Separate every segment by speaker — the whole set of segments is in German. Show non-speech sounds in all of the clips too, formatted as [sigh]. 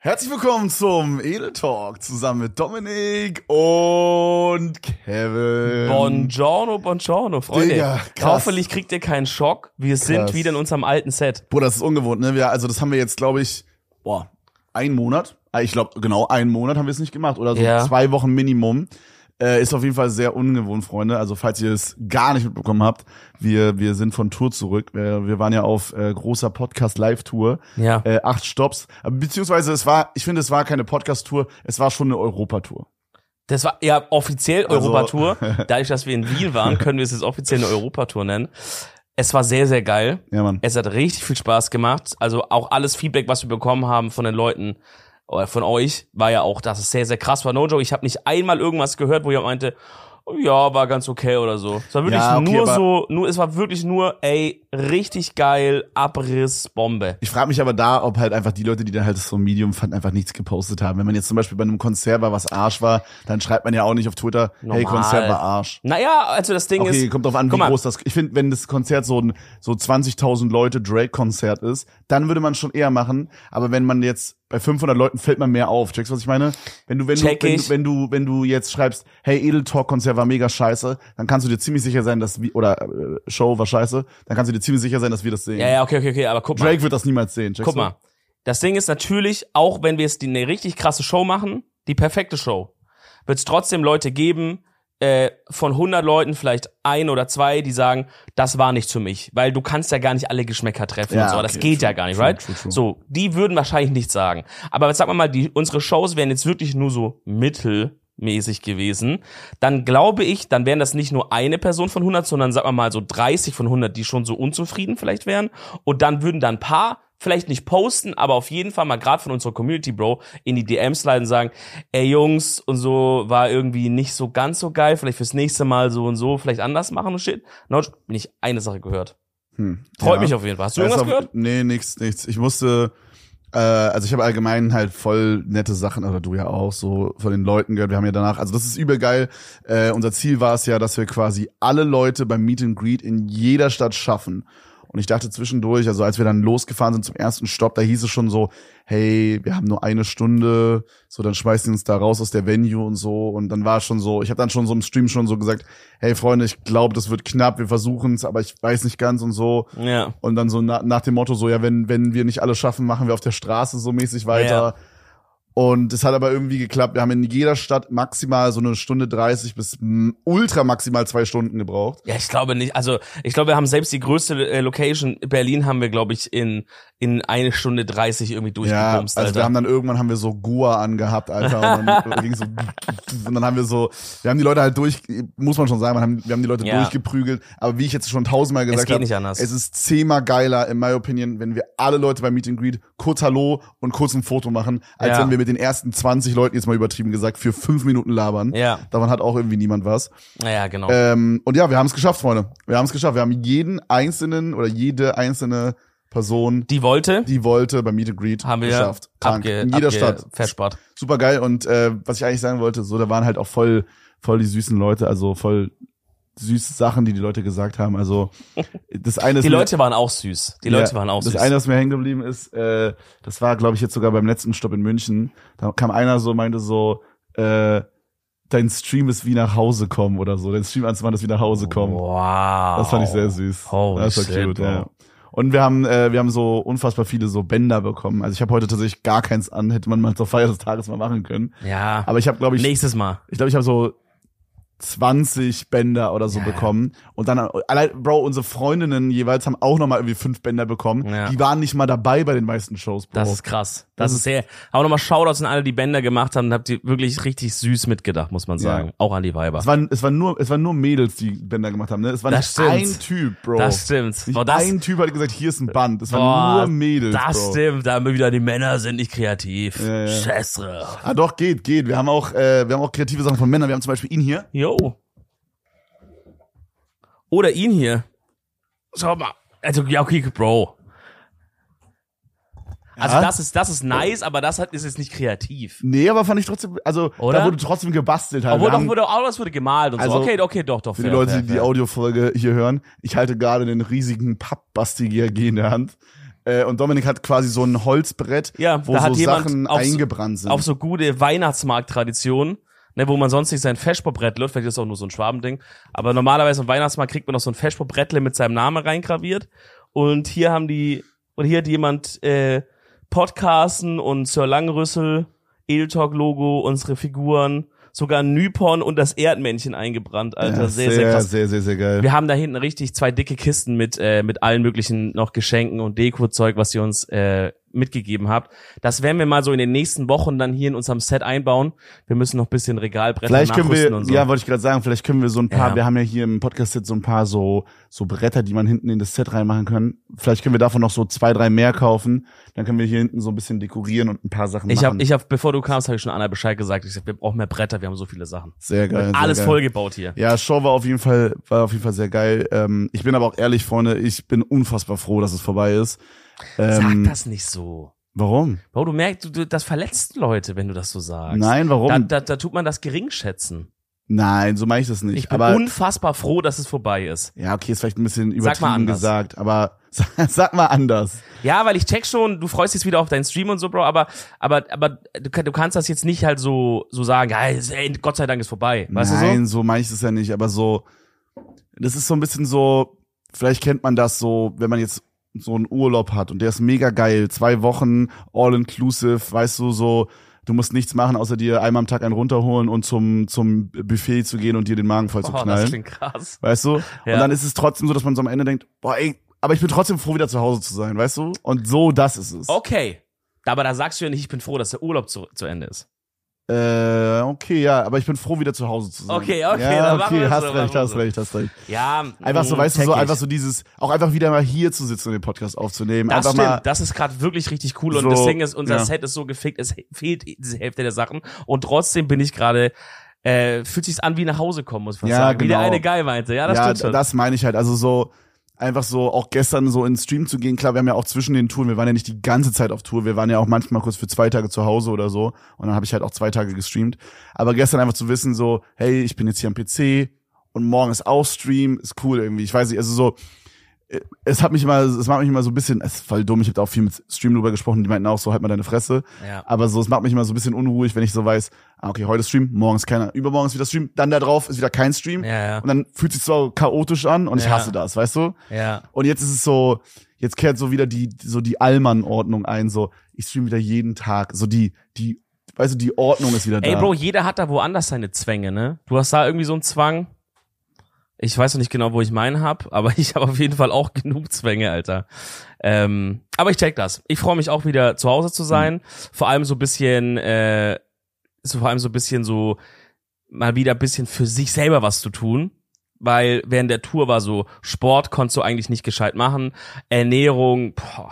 Speaker 1: Herzlich willkommen zum Edel Talk zusammen mit Dominik und Kevin.
Speaker 2: Buongiorno, buongiorno, Freunde.
Speaker 1: Digga, krass.
Speaker 2: Hoffentlich kriegt ihr keinen Schock. Wir sind
Speaker 1: Krass.
Speaker 2: wieder in unserem alten Set.
Speaker 1: Boah, das ist ungewohnt, ne? Wir, also das haben wir jetzt, glaube ich, boah, einen Monat. Ah, Ich glaube, genau einen Monat haben wir es nicht gemacht. Oder so
Speaker 2: Ja.
Speaker 1: zwei Wochen Minimum. Äh, ist auf jeden Fall sehr ungewohnt, Freunde. Also falls ihr es gar nicht mitbekommen habt, wir, wir sind von Tour zurück. Wir, wir waren ja auf äh, großer Podcast-Live-Tour.
Speaker 2: Ja.
Speaker 1: Äh, acht Stops. Beziehungsweise es war, ich finde, es war keine Podcast-Tour, es war schon eine Europatour.
Speaker 2: Das war ja offiziell
Speaker 1: Also-
Speaker 2: Europatour. [laughs] Dadurch, dass wir in Wien waren, können wir es jetzt offiziell eine Europatour nennen. Es war sehr, sehr geil.
Speaker 1: Ja, Mann.
Speaker 2: Es hat richtig viel Spaß gemacht. Also auch alles Feedback, was wir bekommen haben von den Leuten von euch, war ja auch, dass es sehr, sehr krass war. No Joe, ich habe nicht einmal irgendwas gehört, wo ihr meinte, ja, war ganz okay oder so. Es war wirklich
Speaker 1: Ja, okay,
Speaker 2: nur so, nur, es war wirklich nur, ey, richtig geil, Abriss, Bombe.
Speaker 1: Ich frage mich aber da, ob halt einfach die Leute, die dann halt so ein Medium fanden, einfach nichts gepostet haben. Wenn man jetzt zum Beispiel bei einem Konzert war, was Arsch war, dann schreibt man ja auch nicht auf Twitter, hey,
Speaker 2: Normal.
Speaker 1: Konzert war Arsch.
Speaker 2: Naja, also das Ding
Speaker 1: Okay,
Speaker 2: ist.
Speaker 1: kommt drauf an, wie groß das. Ich finde, wenn das Konzert so ein so 20.000 Leute Drake-Konzert ist, dann würde man schon eher machen. Aber wenn man jetzt bei 500 Leuten fällt man mehr auf. Checkst du, was ich meine? Wenn du wenn du, wenn du wenn du wenn du jetzt schreibst, hey Edel Talk Konzert war mega scheiße, dann kannst du dir ziemlich sicher sein, dass wir oder äh, Show war scheiße, dann kannst du dir ziemlich sicher sein, dass wir das sehen.
Speaker 2: Ja, ja, okay, okay, okay, aber guck mal.
Speaker 1: Drake wird das niemals sehen. Checkst
Speaker 2: Guck
Speaker 1: du?
Speaker 2: mal. Das Ding ist natürlich, auch wenn wir jetzt die, eine richtig krasse Show machen, die perfekte Show, wird es trotzdem Leute geben, äh, von 100 Leuten vielleicht ein oder zwei, die sagen, das war nicht für mich, weil du kannst ja gar nicht alle Geschmäcker treffen
Speaker 1: Ja,
Speaker 2: und so, das
Speaker 1: okay,
Speaker 2: geht ja
Speaker 1: true,
Speaker 2: gar nicht,
Speaker 1: true,
Speaker 2: right?
Speaker 1: true.
Speaker 2: So, die würden wahrscheinlich nichts sagen. Aber sag mal, die, unsere Shows wären jetzt wirklich nur so mittelmäßig gewesen, dann glaube ich, dann wären das nicht nur eine Person von 100, sondern sag mal mal so 30 von 100, die schon so unzufrieden vielleicht wären und dann würden dann ein paar vielleicht nicht posten, aber auf jeden Fall mal gerade von unserer Community, Bro, in die DMs leiten und sagen, ey Jungs und so war irgendwie nicht so ganz so geil, vielleicht fürs nächste Mal so und so, vielleicht anders machen und shit. No, bin ich eine Sache gehört.
Speaker 1: Hm.
Speaker 2: Freut
Speaker 1: Ja.
Speaker 2: mich auf jeden Fall. Hast du irgendwas
Speaker 1: auch-
Speaker 2: gehört?
Speaker 1: Nee, nichts, nichts. Ich musste, äh, also ich habe allgemein halt voll nette Sachen, oder du ja auch, so von den Leuten gehört. Wir haben ja danach, also das ist übel geil. Äh, unser Ziel war es ja, dass wir quasi alle Leute beim Meet and Greet in jeder Stadt schaffen. Und ich dachte zwischendurch, also als wir dann losgefahren sind zum ersten Stopp, da hieß es schon so, hey, wir haben nur eine Stunde, so dann schmeißen die uns da raus aus der Venue und so. Und dann war es schon so, ich habe dann schon so im Stream schon so gesagt, hey Freunde, ich glaube, das wird knapp, wir versuchen es, aber ich weiß nicht ganz und so.
Speaker 2: Ja.
Speaker 1: Und dann so na, nach dem Motto, so, ja, wenn, wenn wir nicht alle schaffen, machen wir auf der Straße so mäßig weiter.
Speaker 2: Ja.
Speaker 1: Und es hat aber irgendwie geklappt. Wir haben in jeder Stadt maximal so eine Stunde 30 bis mm, ultra maximal zwei Stunden gebraucht.
Speaker 2: Ja, ich glaube nicht. Also ich glaube, wir haben selbst die größte äh, Location Berlin haben wir, glaube ich, in in eine Stunde 30 irgendwie
Speaker 1: Ja,
Speaker 2: durchgebumst,
Speaker 1: also
Speaker 2: Alter.
Speaker 1: wir haben dann irgendwann haben wir so Gua angehabt, Alter. Und dann, [laughs] ging so, und dann haben wir so, wir haben die Leute halt durch, muss man schon sagen, wir haben, wir haben die Leute
Speaker 2: Ja.
Speaker 1: durchgeprügelt. Aber wie ich jetzt schon tausendmal gesagt
Speaker 2: geht
Speaker 1: habe,
Speaker 2: nicht anders.
Speaker 1: es ist zehnmal geiler, in my opinion, wenn wir alle Leute beim Meet and Greet kurz Hallo und kurz ein Foto machen, als
Speaker 2: Ja.
Speaker 1: wenn wir mit den ersten 20 Leuten, jetzt mal übertrieben gesagt, für fünf Minuten labern.
Speaker 2: Ja.
Speaker 1: Davon hat auch irgendwie niemand was.
Speaker 2: Naja, genau.
Speaker 1: Ähm, und ja, wir haben es geschafft, Freunde. Wir haben es geschafft. Wir haben jeden einzelnen oder jede einzelne Person,
Speaker 2: die wollte,
Speaker 1: die wollte, beim Meet and Greet
Speaker 2: haben wir
Speaker 1: geschafft. Krank.
Speaker 2: abge,
Speaker 1: In jeder
Speaker 2: abge
Speaker 1: Stadt.
Speaker 2: verspart.
Speaker 1: Super geil. Und äh, was ich eigentlich sagen wollte, so, da waren halt auch voll, voll die süßen Leute, also voll süße Sachen, die die Leute gesagt haben. Also das [laughs] eine ist
Speaker 2: Die
Speaker 1: mir-
Speaker 2: Leute waren auch süß. Die Leute
Speaker 1: ja,
Speaker 2: waren auch
Speaker 1: das
Speaker 2: süß.
Speaker 1: eine, was mir hängen geblieben ist, äh, das war, glaube ich, jetzt sogar beim letzten Stopp in München. Da kam einer so, meinte so, äh, dein Stream ist wie nach Hause kommen oder so. Dein Stream anzumachen ist wie nach Hause kommen.
Speaker 2: Wow.
Speaker 1: Das fand ich sehr süß.
Speaker 2: Holy
Speaker 1: das war
Speaker 2: shit,
Speaker 1: cute, ja. Und wir haben, äh, wir haben so unfassbar viele so Bänder bekommen. Also ich habe heute tatsächlich gar keins an, hätte man mal zur Feier des Tages mal machen können.
Speaker 2: Ja.
Speaker 1: Aber ich habe, glaube ich,
Speaker 2: Nächstes Mal.
Speaker 1: ich glaube, ich habe so 20 Bänder oder so bekommen. Und dann, allein, Bro, unsere Freundinnen jeweils haben auch nochmal irgendwie fünf Bänder bekommen.
Speaker 2: Ja.
Speaker 1: Die waren nicht mal dabei bei den meisten Shows, Bro.
Speaker 2: Das ist krass. Das ist sehr. Aber nochmal Shoutouts an alle, die Bänder gemacht haben. Habt ihr wirklich richtig süß mitgedacht, muss man sagen. Auch an die Weiber.
Speaker 1: es waren, es waren nur, es waren nur Mädels, die Bänder gemacht haben, ne? Es war
Speaker 2: Das
Speaker 1: nicht
Speaker 2: stimmt.
Speaker 1: ein Typ, Bro.
Speaker 2: Das stimmt.
Speaker 1: Nicht
Speaker 2: Boah, das-
Speaker 1: ein Typ hat gesagt, hier ist ein Band. Es waren
Speaker 2: Boah,
Speaker 1: nur Mädels,
Speaker 2: Das
Speaker 1: Bro.
Speaker 2: stimmt. Da haben wir wieder, die Männer sind nicht kreativ.
Speaker 1: Ja, ja.
Speaker 2: Scheiße.
Speaker 1: Ah, doch, geht, geht. Wir haben auch, äh, wir haben auch kreative Sachen von Männern. Wir haben zum Beispiel ihn hier.
Speaker 2: Jo. Oder ihn hier. Schau mal. Also, ja, okay, Bro. Also das ist das ist nice, aber das hat, ist jetzt nicht kreativ.
Speaker 1: Nee, aber fand ich trotzdem, also
Speaker 2: Oder?
Speaker 1: da wurde trotzdem gebastelt halt.
Speaker 2: Obwohl doch wurde auch das wurde gemalt und
Speaker 1: Also,
Speaker 2: so. Okay, okay, doch, doch.
Speaker 1: Für die Leute, die die Audiofolge hier hören, ich halte gerade den riesigen Pappbasti-GRG in der Hand. Äh, und Dominik hat quasi so ein Holzbrett,
Speaker 2: Ja,
Speaker 1: wo
Speaker 2: da hat
Speaker 1: so Sachen
Speaker 2: so-
Speaker 1: eingebrannt sind.
Speaker 2: auf so gute Weihnachtsmarkt-Traditionen, ne, wo man sonst nicht sein Feschpop-Brettle, vielleicht ist das auch nur so ein Schwabending, aber normalerweise am Weihnachtsmarkt kriegt man noch so ein Feschpop-Brettle mit seinem Namen reingraviert und hier haben die, und hier hat jemand äh, Podcasten und Sir Langrüssel, Edeltalk-Logo, unsere Figuren, sogar Nypon und das Erdmännchen eingebrannt, Alter,
Speaker 1: ja,
Speaker 2: sehr, sehr krass.
Speaker 1: sehr, sehr, sehr geil.
Speaker 2: Wir haben da hinten richtig zwei dicke Kisten mit äh, mit allen möglichen noch Geschenken und Dekozeug, was ihr uns äh, mitgegeben habt. Das werden wir mal so in den nächsten Wochen dann hier in unserem Set einbauen. Wir müssen noch ein bisschen Regalbretter
Speaker 1: Vielleicht können
Speaker 2: nachrüsten
Speaker 1: wir,
Speaker 2: und so.
Speaker 1: ja, wollte ich gerade sagen, vielleicht können wir so ein paar,
Speaker 2: Ja.
Speaker 1: wir haben ja hier im Podcast jetzt so ein paar so, so Bretter, die man hinten in das Set reinmachen können. Vielleicht können wir davon noch so zwei, drei mehr kaufen. Dann können wir hier hinten so ein bisschen dekorieren und ein paar Sachen
Speaker 2: ich
Speaker 1: machen.
Speaker 2: habe, ich hab, bevor du kamst, habe ich schon Anna Bescheid gesagt. Ich sag, wir brauchen mehr Bretter, wir haben so viele Sachen.
Speaker 1: sehr geil. Sehr
Speaker 2: Alles
Speaker 1: geil.
Speaker 2: vollgebaut hier.
Speaker 1: Ja, Show war auf jeden Fall, war auf jeden Fall sehr geil. Ähm, ich bin aber auch ehrlich, Freunde, ich bin unfassbar froh, dass es vorbei ist.
Speaker 2: Sag
Speaker 1: Ähm,
Speaker 2: das nicht so.
Speaker 1: Warum?
Speaker 2: Bro, du merkst, du, du, das verletzt Leute, wenn du das so sagst.
Speaker 1: Nein, warum?
Speaker 2: Da, da, da tut man das geringschätzen.
Speaker 1: Nein, so meine ich das nicht.
Speaker 2: Ich bin
Speaker 1: aber
Speaker 2: unfassbar froh, dass es vorbei ist.
Speaker 1: ja, okay, ist vielleicht ein bisschen
Speaker 2: Sag
Speaker 1: übertrieben gesagt, aber sag, [laughs] sag mal anders.
Speaker 2: Ja, weil ich check schon, du freust dich wieder auf deinen Stream und so, Bro, aber, aber, aber du, du kannst das jetzt nicht halt so, so sagen, ja, ey, Gott sei Dank ist vorbei. Weißt
Speaker 1: Nein,
Speaker 2: du
Speaker 1: so meine ich das ja nicht, aber so, das ist so ein bisschen so, vielleicht kennt man das so, wenn man jetzt so einen Urlaub hat und der ist mega geil, zwei Wochen, all inclusive, weißt du, so, du musst nichts machen, außer dir einmal am Tag einen runterholen und zum, zum Buffet zu gehen und dir den Magen voll zu
Speaker 2: Oh, das
Speaker 1: knallen.
Speaker 2: klingt krass.
Speaker 1: Weißt du?
Speaker 2: Ja.
Speaker 1: Und dann ist es trotzdem so, dass man so am Ende denkt, boah, ey, aber ich bin trotzdem froh, wieder zu Hause zu sein, weißt du? Und so, das ist es.
Speaker 2: Okay. Aber da sagst du ja nicht, ich bin froh, dass der Urlaub zu, zu Ende ist.
Speaker 1: Äh, okay, ja, aber ich bin froh, wieder zu Hause zu sein.
Speaker 2: Okay, okay,
Speaker 1: ja,
Speaker 2: dann
Speaker 1: okay, hast
Speaker 2: so,
Speaker 1: recht,
Speaker 2: machen wir
Speaker 1: hast recht, hast recht.
Speaker 2: Ja.
Speaker 1: Einfach so,
Speaker 2: mh,
Speaker 1: weißt du, so einfach so dieses, auch einfach wieder mal hier zu sitzen und den Podcast aufzunehmen.
Speaker 2: Das
Speaker 1: einfach
Speaker 2: stimmt,
Speaker 1: mal,
Speaker 2: das ist gerade wirklich richtig cool und
Speaker 1: So,
Speaker 2: das Ding ist, unser
Speaker 1: ja.
Speaker 2: Set ist so gefickt, es fehlt diese Hälfte der Sachen und trotzdem bin ich gerade, äh, fühlt sich's an wie nach Hause kommen, muss man
Speaker 1: Ja,
Speaker 2: sagen. Wie der
Speaker 1: genau.
Speaker 2: eine Guy meinte, ja, das
Speaker 1: ja,
Speaker 2: stimmt schon.
Speaker 1: das meine ich halt. Also so, einfach so, auch gestern so ins Stream zu gehen. Klar, wir haben ja auch zwischen den Touren, wir waren ja nicht die ganze Zeit auf Tour. Wir waren ja auch manchmal kurz für zwei Tage zu Hause oder so. Und dann habe ich halt auch zwei Tage gestreamt. Aber gestern einfach zu wissen, so, hey, ich bin jetzt hier am PC und morgen ist auch Stream, ist cool irgendwie. Ich weiß nicht, also so, es hat mich immer, es macht mich immer so ein bisschen, es ist voll dumm, ich habe da auch viel mit Stream drüber gesprochen, die meinten auch so, halt mal deine Fresse.
Speaker 2: Ja.
Speaker 1: Aber so, es macht mich immer so ein bisschen unruhig, wenn ich so weiß, ah, okay, heute Stream, morgen ist keiner, übermorgen ist wieder Stream, dann da drauf ist wieder kein Stream.
Speaker 2: Ja, ja.
Speaker 1: Und dann fühlt sich so chaotisch an und ich hasse das, weißt du?
Speaker 2: ja.
Speaker 1: Und jetzt ist es so, jetzt kehrt so wieder die, so die Allmann-Ordnung ein, so, ich stream wieder jeden Tag, so die, die, weißt du, die Ordnung ist wieder da.
Speaker 2: Ey, Bro, jeder hat da woanders seine Zwänge, ne? Du hast da irgendwie so einen Zwang. Ich weiß noch nicht genau, wo ich meinen hab, [laughs] aber ich habe auf jeden Fall auch genug Zwänge, Alter. Ähm, aber ich check das. Ich freue mich auch wieder zu Hause zu sein. Vor allem so ein bisschen, äh, so vor allem so ein bisschen so mal wieder ein bisschen für sich selber was zu tun. Weil während der Tour war so, Sport konntest du eigentlich nicht gescheit machen. Ernährung, boah.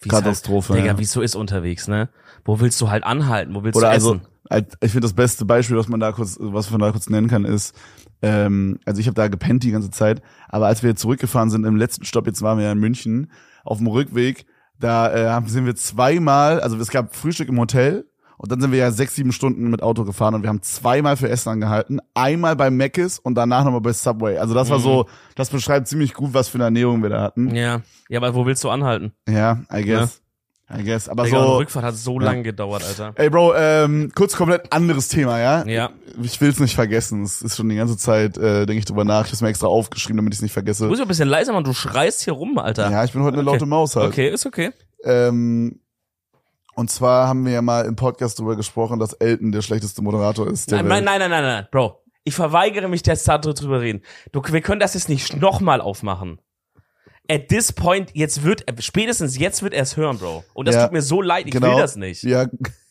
Speaker 2: wie es
Speaker 1: Katastrophe,
Speaker 2: Halt, Digga,
Speaker 1: ja.
Speaker 2: wie so ist unterwegs, ne? Wo willst du halt anhalten? Wo willst
Speaker 1: Oder
Speaker 2: du
Speaker 1: also,
Speaker 2: essen?
Speaker 1: halt, ich finde das beste Beispiel, was man da kurz, was man da kurz nennen kann, ist, ähm, also ich habe da gepennt die ganze Zeit, aber als wir zurückgefahren sind im letzten Stopp, jetzt waren wir ja in München, auf dem Rückweg, da äh, sind wir zweimal, also es gab Frühstück im Hotel und dann sind wir ja sechs, sieben Stunden mit Auto gefahren und wir haben zweimal für Essen angehalten, einmal bei Mc's und danach nochmal bei Subway. Also das war so, das beschreibt ziemlich gut, was für eine Ernährung wir da hatten.
Speaker 2: Ja, ja, aber wo willst du anhalten?
Speaker 1: Ja, I guess. I guess. Aber
Speaker 2: Digga,
Speaker 1: so.
Speaker 2: die Rückfahrt hat so lange gedauert, Alter.
Speaker 1: Ey, Bro, ähm, kurz komplett anderes Thema, ja?
Speaker 2: Ja.
Speaker 1: Ich will's nicht vergessen. Es ist schon die ganze Zeit, äh, denke ich drüber nach. Ich hab's mir extra aufgeschrieben, damit ich's nicht vergesse.
Speaker 2: Du musst ja ein bisschen leiser machen, du schreist hier rum, Alter.
Speaker 1: Ja, ich bin heute eine laute Maus halt.
Speaker 2: Okay, ist okay.
Speaker 1: Ähm, und zwar haben wir ja mal im Podcast drüber gesprochen, dass Elton der schlechteste Moderator ist. Der
Speaker 2: Nein, nein, nein, nein, nein, nein, Bro. Ich verweigere mich, jetzt darüber reden. Du, wir können das jetzt nicht nochmal aufmachen. At this point, jetzt wird, spätestens jetzt wird er es hören, Bro. Und das
Speaker 1: Ja,
Speaker 2: tut mir so leid, ich
Speaker 1: genau.
Speaker 2: will das nicht.
Speaker 1: Ja,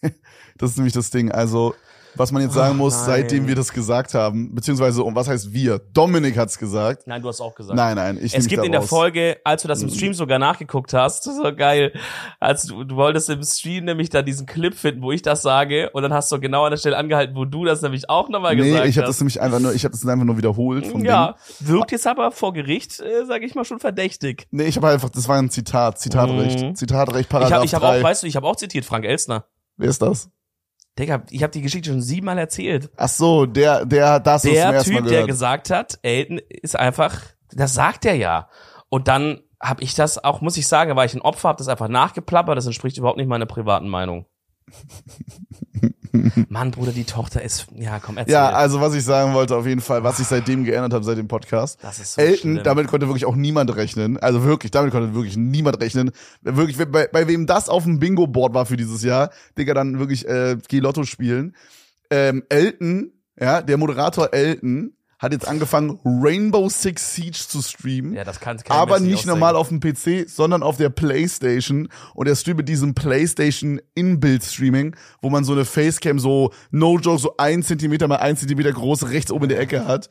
Speaker 1: [laughs] das ist nämlich das Ding. Also, was man jetzt sagen
Speaker 2: Oh,
Speaker 1: muss,
Speaker 2: nein.
Speaker 1: seitdem wir das gesagt haben, beziehungsweise, und was heißt wir? Dominik hat's gesagt.
Speaker 2: Nein, du hast auch gesagt.
Speaker 1: Nein, nein, ich
Speaker 2: Es gibt in der. Folge, als du das im Stream sogar nachgeguckt hast, war geil, als du, du wolltest im Stream nämlich da diesen Clip finden, wo ich das sage, und dann hast du genau an der Stelle angehalten, wo du das nämlich auch nochmal
Speaker 1: Nee,
Speaker 2: gesagt
Speaker 1: ich habe das
Speaker 2: hast.
Speaker 1: nämlich einfach nur, ich habe das einfach nur wiederholt vom
Speaker 2: ja,
Speaker 1: Ding.
Speaker 2: wirkt jetzt aber vor Gericht, äh, sage ich mal, schon verdächtig.
Speaker 1: Nee, ich habe einfach, das war ein Zitat, Zitatrecht,
Speaker 2: Mhm.
Speaker 1: Zitatrecht,
Speaker 2: Ich
Speaker 1: Paragraph
Speaker 2: habe ich hab
Speaker 1: 3.
Speaker 2: auch, weißt du, ich habe auch zitiert, Frank Elstner.
Speaker 1: Wer ist das?
Speaker 2: Digga, ich habe die Geschichte schon siebenmal erzählt.
Speaker 1: Ach so, der, der, das ist
Speaker 2: Der Typ, der gesagt hat, Elton ist einfach, das sagt er ja. Und dann habe ich das auch, muss ich sagen, war ich ein Opfer, habe das einfach nachgeplappert, das entspricht überhaupt nicht meiner privaten Meinung. [laughs] [laughs] Mann, Bruder, die Tochter ist, ja, komm, erzähl.
Speaker 1: Ja, also was ich sagen wollte, auf jeden Fall, was ich seitdem geändert habe, seit dem Podcast.
Speaker 2: das ist so
Speaker 1: Elton,
Speaker 2: schlimm.
Speaker 1: damit konnte wirklich auch niemand rechnen. Also wirklich, damit konnte wirklich niemand rechnen. Wirklich, bei, bei wem das auf dem Bingo-Board war für dieses Jahr, Digga, dann wirklich äh, geh Lotto spielen. Ähm, Elton, ja, der Moderator Elton, hat jetzt angefangen, Rainbow Six Siege zu streamen.
Speaker 2: ja, das kann, kann
Speaker 1: aber
Speaker 2: mir
Speaker 1: nicht normal auf dem PC, sondern auf der Playstation. Und er streamt mit diesem Playstation In-Build-Streaming, wo man so eine Facecam so, no joke, so ein Zentimeter mal ein Zentimeter groß rechts oben in der Ecke hat.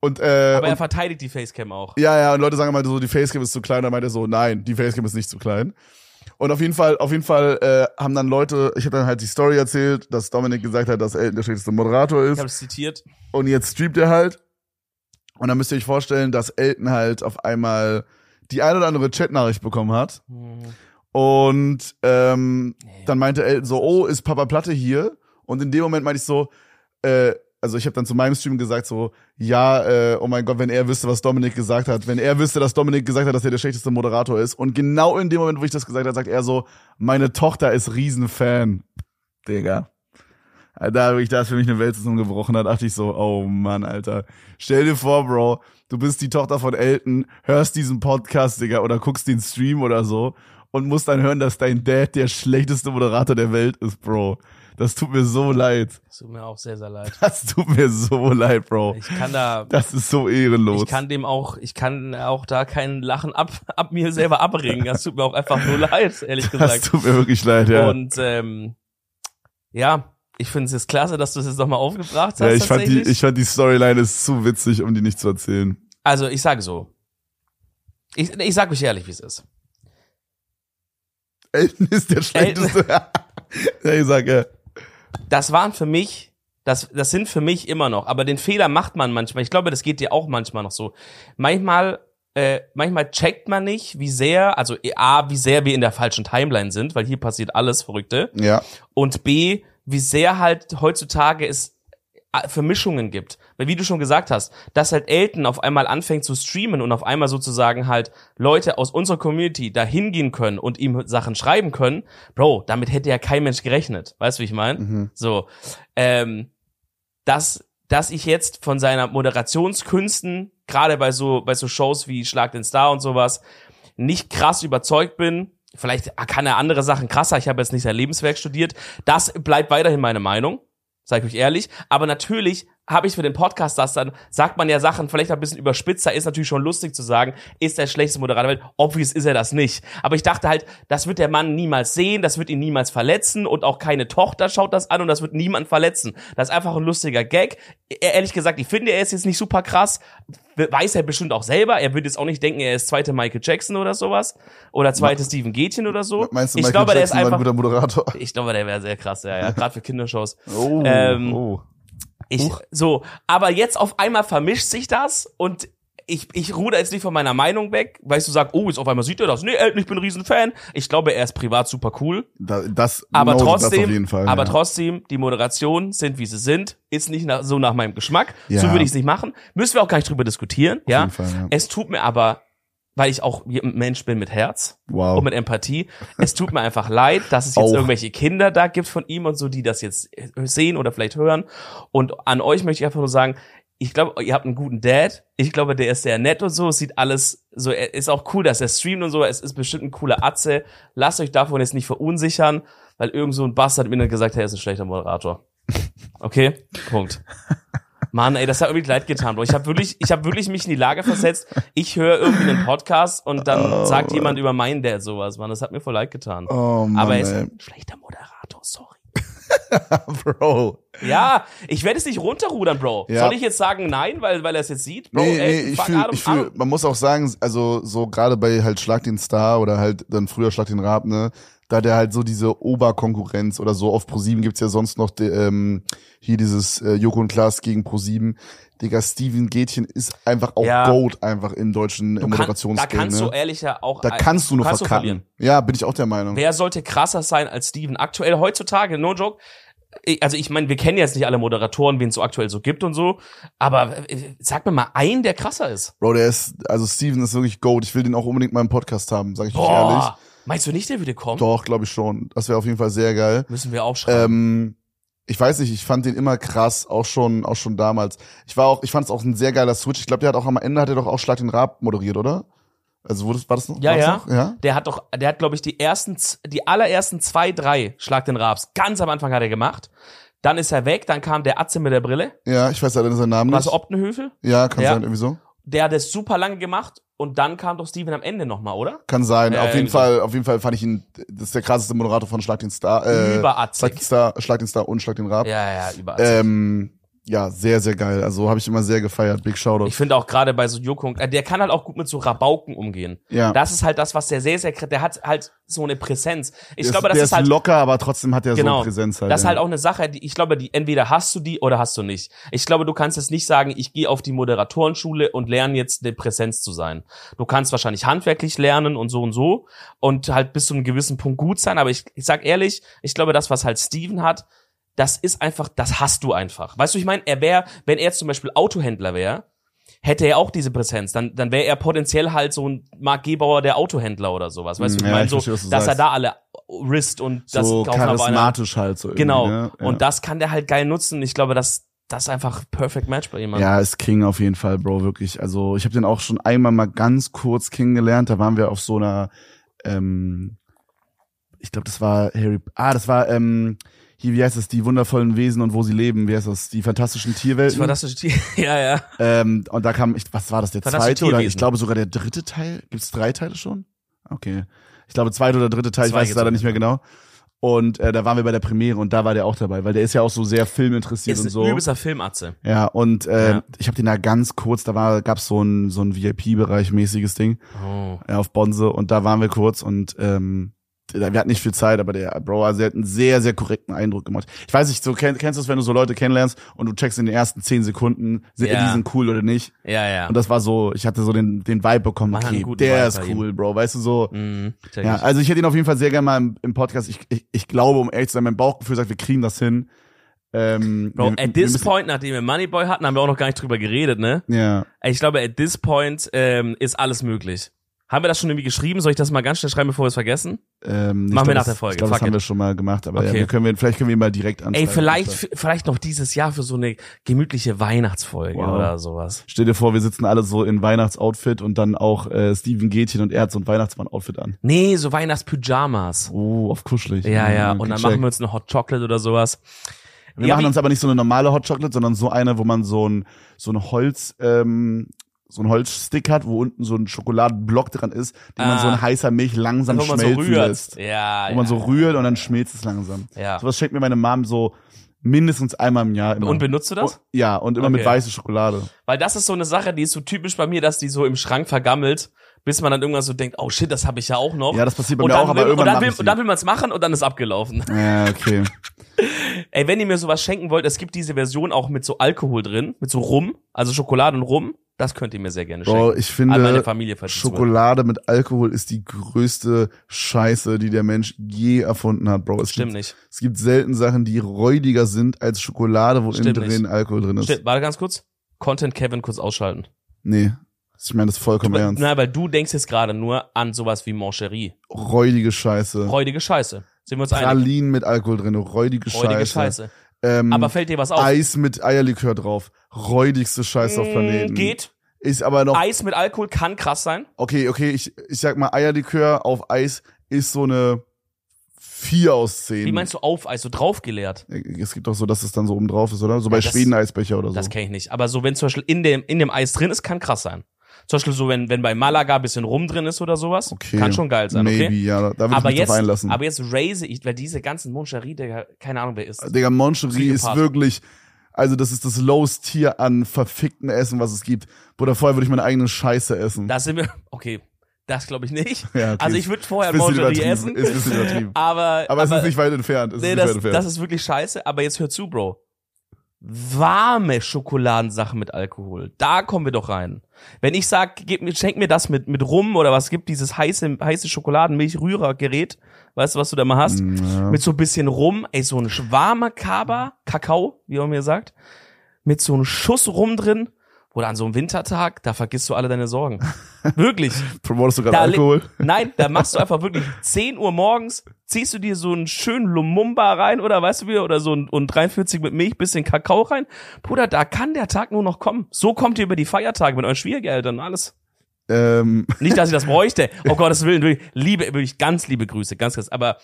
Speaker 1: Und, äh,
Speaker 2: Aber er verteidigt die Facecam auch.
Speaker 1: ja, ja, und Leute sagen immer so, die Facecam ist zu klein, dann meint er so, nein, die Facecam ist nicht zu klein. Und auf jeden Fall, auf jeden Fall äh, haben dann Leute, ich habe dann halt die Story erzählt, dass Dominik gesagt hat, dass Elton der schlechteste Moderator
Speaker 2: Ich
Speaker 1: ist.
Speaker 2: habe es zitiert.
Speaker 1: Und jetzt streamt er halt. Und dann müsst ihr euch vorstellen, dass Elton halt auf einmal die ein oder andere Chatnachricht bekommen hat.
Speaker 2: Hm.
Speaker 1: Und ähm, dann meinte Elton so, oh, ist Papa Platte hier? Und in dem Moment meinte ich so, äh, also ich habe dann zu meinem Stream gesagt so, ja, äh, oh mein Gott, wenn er wüsste, was Dominik gesagt hat, wenn er wüsste, dass Dominik gesagt hat, dass er der schlechteste Moderator ist. Und genau in dem Moment, wo ich das gesagt habe, sagt er so, meine Tochter ist Riesenfan. Digga. Da wirklich, da ist für mich eine Welt zusammengebrochen. Da dachte ich so, oh Mann, Alter. Stell dir vor, Bro, du bist die Tochter von Elton, hörst diesen Podcast, Digga, oder guckst den Stream oder so und musst dann hören, dass dein Dad der schlechteste Moderator der Welt ist, Bro. Das tut mir so leid.
Speaker 2: Das tut mir auch sehr, sehr leid.
Speaker 1: Das tut mir so leid, Bro.
Speaker 2: Ich kann da,
Speaker 1: Das ist so ehrenlos.
Speaker 2: ich kann dem auch, ich kann auch da kein Lachen ab, ab mir selber abbringen. Das tut mir auch einfach nur leid, ehrlich
Speaker 1: das
Speaker 2: gesagt.
Speaker 1: tut mir wirklich leid, ja.
Speaker 2: Und ähm, ja, ich finde es jetzt klasse, dass du es jetzt nochmal aufgebracht hast.
Speaker 1: ja, ich fand die, ich fand die Storyline ist zu witzig, um die nicht zu erzählen.
Speaker 2: also ich sage so. Ich, ich sag euch ehrlich, wie es ist.
Speaker 1: Elton ist der schlechteste. [laughs] ja, ich sag, ja.
Speaker 2: Das waren für mich, das, das sind für mich immer noch, aber den Fehler macht man manchmal. Ich glaube, das geht dir auch manchmal noch so. Manchmal, äh, manchmal checkt man nicht, wie sehr, also A, wie sehr wir in der falschen Timeline sind, weil hier passiert alles Verrückte.
Speaker 1: Ja.
Speaker 2: Und B, wie sehr halt heutzutage äh, Vermischungen gibt. Weil wie du schon gesagt hast, dass halt Elton auf einmal anfängt zu streamen und auf einmal sozusagen halt Leute aus unserer Community da hingehen können und ihm Sachen schreiben können, Bro, damit hätte ja kein Mensch gerechnet. Weißt du, wie ich meine?
Speaker 1: Mhm.
Speaker 2: So, ähm, dass, dass ich jetzt von seiner Moderationskünsten, gerade bei so, bei so Shows wie Schlag den Star und sowas, nicht krass überzeugt bin. Vielleicht kann er andere Sachen krasser. Ich habe jetzt nicht sein Lebenswerk studiert. Das bleibt weiterhin meine Meinung. Sag ich euch ehrlich. Aber natürlich habe ich für den Podcast das dann, sagt man ja Sachen vielleicht ein bisschen überspitzer, ist natürlich schon lustig zu sagen, ist der schlechteste Moderator der Welt. Obvious ist er das nicht. Aber ich dachte halt, das wird der Mann niemals sehen, das wird ihn niemals verletzen und auch keine Tochter schaut das an und das wird niemand verletzen. Das ist einfach ein lustiger Gag. E- Ehrlich gesagt, ich finde, er ist jetzt nicht super krass. Weiß er bestimmt auch selber. Er würde jetzt auch nicht denken, er ist zweite Michael Jackson oder sowas. Oder zweite Steven Gätchen oder so.
Speaker 1: Meinst du,
Speaker 2: ich
Speaker 1: Michael
Speaker 2: glaube, der ist
Speaker 1: Jackson war ein
Speaker 2: einfach,
Speaker 1: guter Moderator?
Speaker 2: ich glaube, der wäre sehr krass, ja, ja, [laughs] gerade für Kindershows.
Speaker 1: Oh,
Speaker 2: Ähm,
Speaker 1: oh.
Speaker 2: Ich, so, aber jetzt auf einmal vermischt sich das und ich, ich ruder jetzt nicht von meiner Meinung weg, weil ich so sag, oh, jetzt auf einmal sieht er das. Nee, Elton, ich bin ein Riesenfan. Ich glaube, er ist privat super cool.
Speaker 1: Da, das,
Speaker 2: Aber
Speaker 1: no,
Speaker 2: trotzdem,
Speaker 1: das auf jeden Fall,
Speaker 2: aber
Speaker 1: ja.
Speaker 2: trotzdem, die Moderationen sind, wie sie sind. Ist nicht nach, so nach meinem Geschmack.
Speaker 1: Ja.
Speaker 2: So würde ich es nicht machen. Müssen wir auch gar nicht drüber diskutieren. ja.
Speaker 1: jeden Fall, ja.
Speaker 2: Es tut mir aber, weil ich auch ein Mensch bin mit Herz
Speaker 1: Wow.
Speaker 2: und mit Empathie. Es tut mir einfach leid, dass es jetzt
Speaker 1: Auch.
Speaker 2: irgendwelche Kinder da gibt von ihm und so, die das jetzt sehen oder vielleicht hören. Und an euch möchte ich einfach nur sagen, ich glaube, ihr habt einen guten Dad. Ich glaube, der ist sehr nett und so. Es sieht alles so, er ist auch cool, dass er streamt und so. Es ist bestimmt ein cooler Atze. Lasst euch davon jetzt nicht verunsichern, weil irgend so ein Bastard mir dann gesagt hat, er ist ein schlechter Moderator. Okay? Punkt. [laughs] Mann, ey, das hat mir wirklich leid getan, Bro. Ich habe wirklich, ich habe wirklich mich in die Lage versetzt. Ich höre irgendwie einen Podcast und dann
Speaker 1: Oh,
Speaker 2: sagt jemand über meinen Dad sowas, Mann. Das hat mir voll leid getan.
Speaker 1: Oh Mann,
Speaker 2: Aber er ist ein schlechter Moderator, sorry. [laughs]
Speaker 1: Bro.
Speaker 2: Ja, ich werde es nicht runterrudern, Bro.
Speaker 1: Ja.
Speaker 2: Soll ich jetzt sagen nein, weil, weil er es jetzt sieht? Bro,
Speaker 1: nee,
Speaker 2: ey,
Speaker 1: nee, ich fühl, ich fühl,
Speaker 2: an.
Speaker 1: man muss auch sagen, also so gerade bei halt Schlag den Star oder halt dann früher Schlag den Rab, ne, da der halt so diese Oberkonkurrenz oder so auf Pro7 gibt's ja sonst noch de, ähm, hier dieses äh, Joko und Klaas gegen Pro7. Digga, Steven Gätchen ist einfach auch
Speaker 2: Ja.
Speaker 1: Goat einfach im deutschen
Speaker 2: Du kann, da
Speaker 1: Moderationsgame.
Speaker 2: kannst
Speaker 1: ne?
Speaker 2: du ehrlich ja auch.
Speaker 1: da kannst du nur
Speaker 2: kannst
Speaker 1: verkacken. ja, bin ich auch der Meinung.
Speaker 2: Wer sollte krasser sein als Steven? Aktuell heutzutage, no joke. Also ich meine, wir kennen jetzt nicht alle Moderatoren, wen es so aktuell so gibt und so, aber äh, sag mir mal einen, der krasser ist.
Speaker 1: Bro, der ist, also Steven ist wirklich Goat. Ich will den auch unbedingt mal im Podcast haben, sag ich euch ehrlich.
Speaker 2: Meinst du nicht, der würde kommen?
Speaker 1: Doch, glaube ich schon. Das wäre auf jeden Fall sehr geil.
Speaker 2: Müssen wir aufschreiben.
Speaker 1: Ähm, ich weiß nicht, ich fand den immer krass, auch schon, auch schon damals. Ich war auch, ich fand es auch ein sehr geiler Switch. Ich glaube, der hat auch am Ende hat er doch auch Schlag den Rab moderiert, oder? Also wurde war das noch?
Speaker 2: Ja,
Speaker 1: war
Speaker 2: ja.
Speaker 1: Noch? ja.
Speaker 2: Der hat doch, der hat, glaube ich, die ersten, die allerersten zwei, drei Schlag den Raps ganz am Anfang hat er gemacht. Dann ist er weg, dann kam der Atze mit der Brille.
Speaker 1: Ja, ich weiß leider seinen Namen
Speaker 2: War
Speaker 1: nicht.
Speaker 2: es Optenhöfel?
Speaker 1: ja, kann
Speaker 2: Ja.
Speaker 1: sein, irgendwie so.
Speaker 2: Der hat es super lange gemacht und dann kam doch Steven am Ende nochmal, oder?
Speaker 1: Kann sein.
Speaker 2: Ja,
Speaker 1: auf jeden
Speaker 2: so.
Speaker 1: Fall, auf jeden Fall fand ich ihn, das ist der krasseste Moderator von Schlag den Star. Äh,
Speaker 2: Überatzig.
Speaker 1: Schlag den Star, Schlag den Star und Schlag den Rab.
Speaker 2: Ja, ja, überall.
Speaker 1: Ähm, ja, sehr, sehr geil. Also habe ich immer sehr gefeiert. Big Shoutout.
Speaker 2: Ich finde auch gerade bei so Joko, und- äh, der kann halt auch gut mit so Rabauken umgehen.
Speaker 1: ja.
Speaker 2: Das ist halt das, was der sehr, sehr, der hat halt so eine Präsenz. Ich
Speaker 1: der
Speaker 2: glaube,
Speaker 1: ist,
Speaker 2: das
Speaker 1: der
Speaker 2: ist halt,
Speaker 1: locker, aber trotzdem hat er so
Speaker 2: Genau.
Speaker 1: eine Präsenz halt.
Speaker 2: das ist halt auch eine Sache, die, ich glaube, die, entweder hast du die oder hast du nicht. Ich glaube, du kannst jetzt nicht sagen, ich gehe auf die Moderatorenschule und lerne jetzt eine Präsenz zu sein. Du kannst wahrscheinlich handwerklich lernen und so und so und halt bis zu einem gewissen Punkt gut sein, aber ich, ich sag ehrlich, ich glaube, das, was halt Steven hat, das ist einfach, das hast du einfach. Weißt du, ich meine, er wäre, wenn er jetzt zum Beispiel Autohändler wäre, hätte er auch diese Präsenz, dann, dann wäre er potenziell halt so ein Mark Gebauer der Autohändler oder sowas. Weißt du, ich
Speaker 1: ja,
Speaker 2: meine so,
Speaker 1: verstehe,
Speaker 2: dass er
Speaker 1: sagst.
Speaker 2: da alle Wrist und das
Speaker 1: so
Speaker 2: aber einer-
Speaker 1: charismatisch halt so.
Speaker 2: Genau.
Speaker 1: Ne? Ja.
Speaker 2: Und das kann der halt geil nutzen. Ich glaube, das, das ist einfach perfect match bei jemandem.
Speaker 1: Ja, ist King auf jeden Fall, Bro, wirklich. Also ich habe den auch schon einmal mal ganz kurz kennengelernt. Da waren wir auf so einer, ähm, ich glaube, das war Harry, ah, das war, ähm, hier, wie heißt das, die wundervollen Wesen und wo sie leben, wie heißt das, die fantastischen Tierwelten.
Speaker 2: war das, [laughs] ja, ja.
Speaker 1: Ähm, und da kam, ich, was war das, der zweite oder ich glaube sogar der dritte Teil? Gibt es drei Teile schon? Okay. Ich glaube zweite oder dritte Teil, ich
Speaker 2: Zwei
Speaker 1: weiß es leider nicht mehr genau. Und äh, da waren wir bei der Premiere und da war der auch dabei, weil der ist ja auch so sehr filminteressiert
Speaker 2: Ist
Speaker 1: und
Speaker 2: ein
Speaker 1: so.
Speaker 2: übelster Filmatze.
Speaker 1: Ja, und äh,
Speaker 2: Ja.
Speaker 1: ich habe den da ganz kurz, da war gab's so ein so ein VIP-Bereich mäßiges Ding
Speaker 2: Oh.
Speaker 1: ja, auf Bonse und da waren wir kurz und ähm, wir hatten nicht viel Zeit, aber der Bro, also der hat einen sehr, sehr korrekten Eindruck gemacht. Ich weiß nicht, so kenn, kennst du das, wenn du so Leute kennenlernst und du checkst in den ersten zehn Sekunden, sind
Speaker 2: Ja.
Speaker 1: die sind cool oder nicht?
Speaker 2: Ja, ja.
Speaker 1: Und das war so, ich hatte so den, den Vibe bekommen,
Speaker 2: Man hat einen
Speaker 1: okay, der
Speaker 2: Vibe
Speaker 1: ist cool, Bro, weißt du so.
Speaker 2: Mhm,
Speaker 1: Ja, also ich hätte ihn auf jeden Fall sehr gerne mal im, im Podcast. Ich, ich, ich glaube, um ehrlich zu sein, mein Bauchgefühl sagt, wir kriegen das hin. Ähm,
Speaker 2: Bro,
Speaker 1: wir-
Speaker 2: at this point, nachdem wir Moneyboy hatten, haben wir auch noch gar nicht drüber geredet, ne?
Speaker 1: Ja.
Speaker 2: Ich glaube, at this point ähm, ist alles möglich. Haben wir das schon irgendwie geschrieben? Soll ich das mal ganz schnell schreiben, bevor wir es vergessen?
Speaker 1: Ähm,
Speaker 2: Machen wir nach der Folge.
Speaker 1: Ich glaube, das haben wir schon mal gemacht, aber ja,
Speaker 2: Okay.
Speaker 1: wir können wir, vielleicht können wir ihn mal direkt
Speaker 2: Ey,
Speaker 1: anschreiben.
Speaker 2: vielleicht,
Speaker 1: Alter.
Speaker 2: vielleicht noch dieses Jahr für so eine gemütliche Weihnachtsfolge
Speaker 1: Wow.
Speaker 2: oder sowas.
Speaker 1: Stell dir vor, wir sitzen alle so in Weihnachtsoutfit und dann auch äh, Steven Gätchen und er hat so ein Weihnachtsmann-Outfit an.
Speaker 2: Nee, so Weihnachtspyjamas.
Speaker 1: Oh, auf kuschelig.
Speaker 2: Ja, ja.
Speaker 1: okay,
Speaker 2: Und dann
Speaker 1: check.
Speaker 2: machen wir uns eine Hot Chocolate oder sowas.
Speaker 1: Wir
Speaker 2: Ja,
Speaker 1: machen uns aber nicht so eine normale Hot Chocolate, sondern so eine, wo man so ein so ein Holz ähm, so ein Holzstick hat, wo unten so ein Schokoladenblock dran ist, den man
Speaker 2: Ah.
Speaker 1: so in heißer Milch langsam
Speaker 2: Wo man so
Speaker 1: schmelzen
Speaker 2: rührt.
Speaker 1: lässt.
Speaker 2: Ja,
Speaker 1: Wo
Speaker 2: ja,
Speaker 1: man so rührt und dann schmilzt es langsam.
Speaker 2: Ja.
Speaker 1: Sowas schenkt mir meine Mom so mindestens einmal im Jahr immer.
Speaker 2: Und benutzt du das?
Speaker 1: Ja, und immer mit
Speaker 2: Okay.
Speaker 1: weißer Schokolade.
Speaker 2: Weil das ist so eine Sache, die ist so typisch bei mir, dass die so im Schrank vergammelt, bis man dann irgendwann so denkt, oh shit, das habe ich ja auch noch.
Speaker 1: Ja, das passiert bei
Speaker 2: und
Speaker 1: mir
Speaker 2: dann
Speaker 1: auch, aber
Speaker 2: will, und
Speaker 1: irgendwann
Speaker 2: dann
Speaker 1: mach
Speaker 2: will,
Speaker 1: ich
Speaker 2: und dann will man es machen und dann ist abgelaufen. [laughs]
Speaker 1: Ja, okay. [laughs]
Speaker 2: Ey, wenn ihr mir sowas schenken wollt, es gibt diese Version auch mit so Alkohol drin, mit so Rum, also Schokolade und Rum. Das könnt ihr mir sehr gerne
Speaker 1: Bro,
Speaker 2: schenken.
Speaker 1: ich
Speaker 2: An meine
Speaker 1: finde. Schokolade mit Alkohol ist die größte Scheiße, die der Mensch je erfunden hat, Bro. Es
Speaker 2: Stimmt
Speaker 1: gibt,
Speaker 2: nicht.
Speaker 1: Es gibt selten Sachen, die räudiger sind als Schokolade, wo
Speaker 2: Stimmt
Speaker 1: innen drin
Speaker 2: nicht.
Speaker 1: Alkohol drin ist.
Speaker 2: Stimmt, warte ganz kurz. Content Kevin kurz ausschalten.
Speaker 1: Nee. Ich meine das ist vollkommen ernst.
Speaker 2: Na, weil du denkst jetzt gerade nur an sowas wie Moncherie.
Speaker 1: Räudige Scheiße.
Speaker 2: Räudige Scheiße. Sind wir uns einig?
Speaker 1: Pralinen mit Alkohol drin, räudige
Speaker 2: Räudige
Speaker 1: Scheiße.
Speaker 2: Scheiße.
Speaker 1: Ähm,
Speaker 2: Aber fällt dir was auf?
Speaker 1: Eis mit Eierlikör drauf. Räudigste Scheiße auf
Speaker 2: Mm,
Speaker 1: Planeten.
Speaker 2: Geht.
Speaker 1: Ist aber noch,
Speaker 2: Eis mit Alkohol kann krass sein.
Speaker 1: okay, okay, ich, ich sag mal, Eierlikör auf Eis ist so eine vier aus zehn.
Speaker 2: Wie meinst du Aufeis, so draufgeleert?
Speaker 1: Es gibt doch so, dass es dann so oben drauf ist, oder? So bei Schweden-Eisbecher oder so.
Speaker 2: Das kenne ich nicht. Aber so, wenn zum Beispiel in dem, in dem Eis drin ist, kann krass sein. Zum Beispiel so, wenn, wenn bei Malaga ein bisschen Rum drin ist oder sowas,
Speaker 1: okay.
Speaker 2: kann schon geil sein,
Speaker 1: Maybe,
Speaker 2: okay?
Speaker 1: ja, da würde ich
Speaker 2: Aber
Speaker 1: mich
Speaker 2: jetzt,
Speaker 1: drauf einlassen.
Speaker 2: aber jetzt raise ich, weil diese ganzen Moncherie, Digga, keine Ahnung, wer ist.
Speaker 1: Digga, Moncherie ist wirklich, also das ist das lowest Tier an verfickten Essen, was es gibt. Bruder, vorher würde ich meine eigene Scheiße essen.
Speaker 2: Da sind wir, [laughs] okay, das glaube ich nicht.
Speaker 1: Ja, okay.
Speaker 2: Also ich würde vorher Moncherie essen.
Speaker 1: ist ein bisschen übertrieben. [laughs]
Speaker 2: Aber,
Speaker 1: aber, es ist nicht weit entfernt. Es
Speaker 2: nee,
Speaker 1: ist nicht
Speaker 2: das,
Speaker 1: weit entfernt.
Speaker 2: das ist wirklich scheiße. Aber jetzt hör zu, Bro. Warme Schokoladensachen mit Alkohol. Da kommen wir doch rein. Wenn ich sag, gib mir, schenk mir das mit, mit Rum oder was gibt, dieses heiße, heiße Schokoladenmilchrührergerät, weißt du, was du da mal hast?
Speaker 1: ja.
Speaker 2: Mit so ein bisschen Rum, ey, so ein warmer Kaba, Kakao, wie man mir sagt, mit so einem Schuss Rum drin, oder an so einem Wintertag, da vergisst du alle deine Sorgen. [laughs] Wirklich.
Speaker 1: Promotest du gerade Alkohol? [laughs]
Speaker 2: Nein, da machst du einfach wirklich 10 Uhr morgens, ziehst du dir so einen schönen Lumumba rein oder weißt du wie, oder so ein und 43 mit Milch, bisschen Kakao rein. Bruder, da kann der Tag nur noch kommen. So kommt ihr über die Feiertage mit euren Schwiegereltern und alles.
Speaker 1: Ähm,
Speaker 2: Nicht, dass ich das [laughs] bräuchte. Oh Gottes Willen, wirklich, liebe, wirklich ganz liebe Grüße, ganz, ganz. Aber,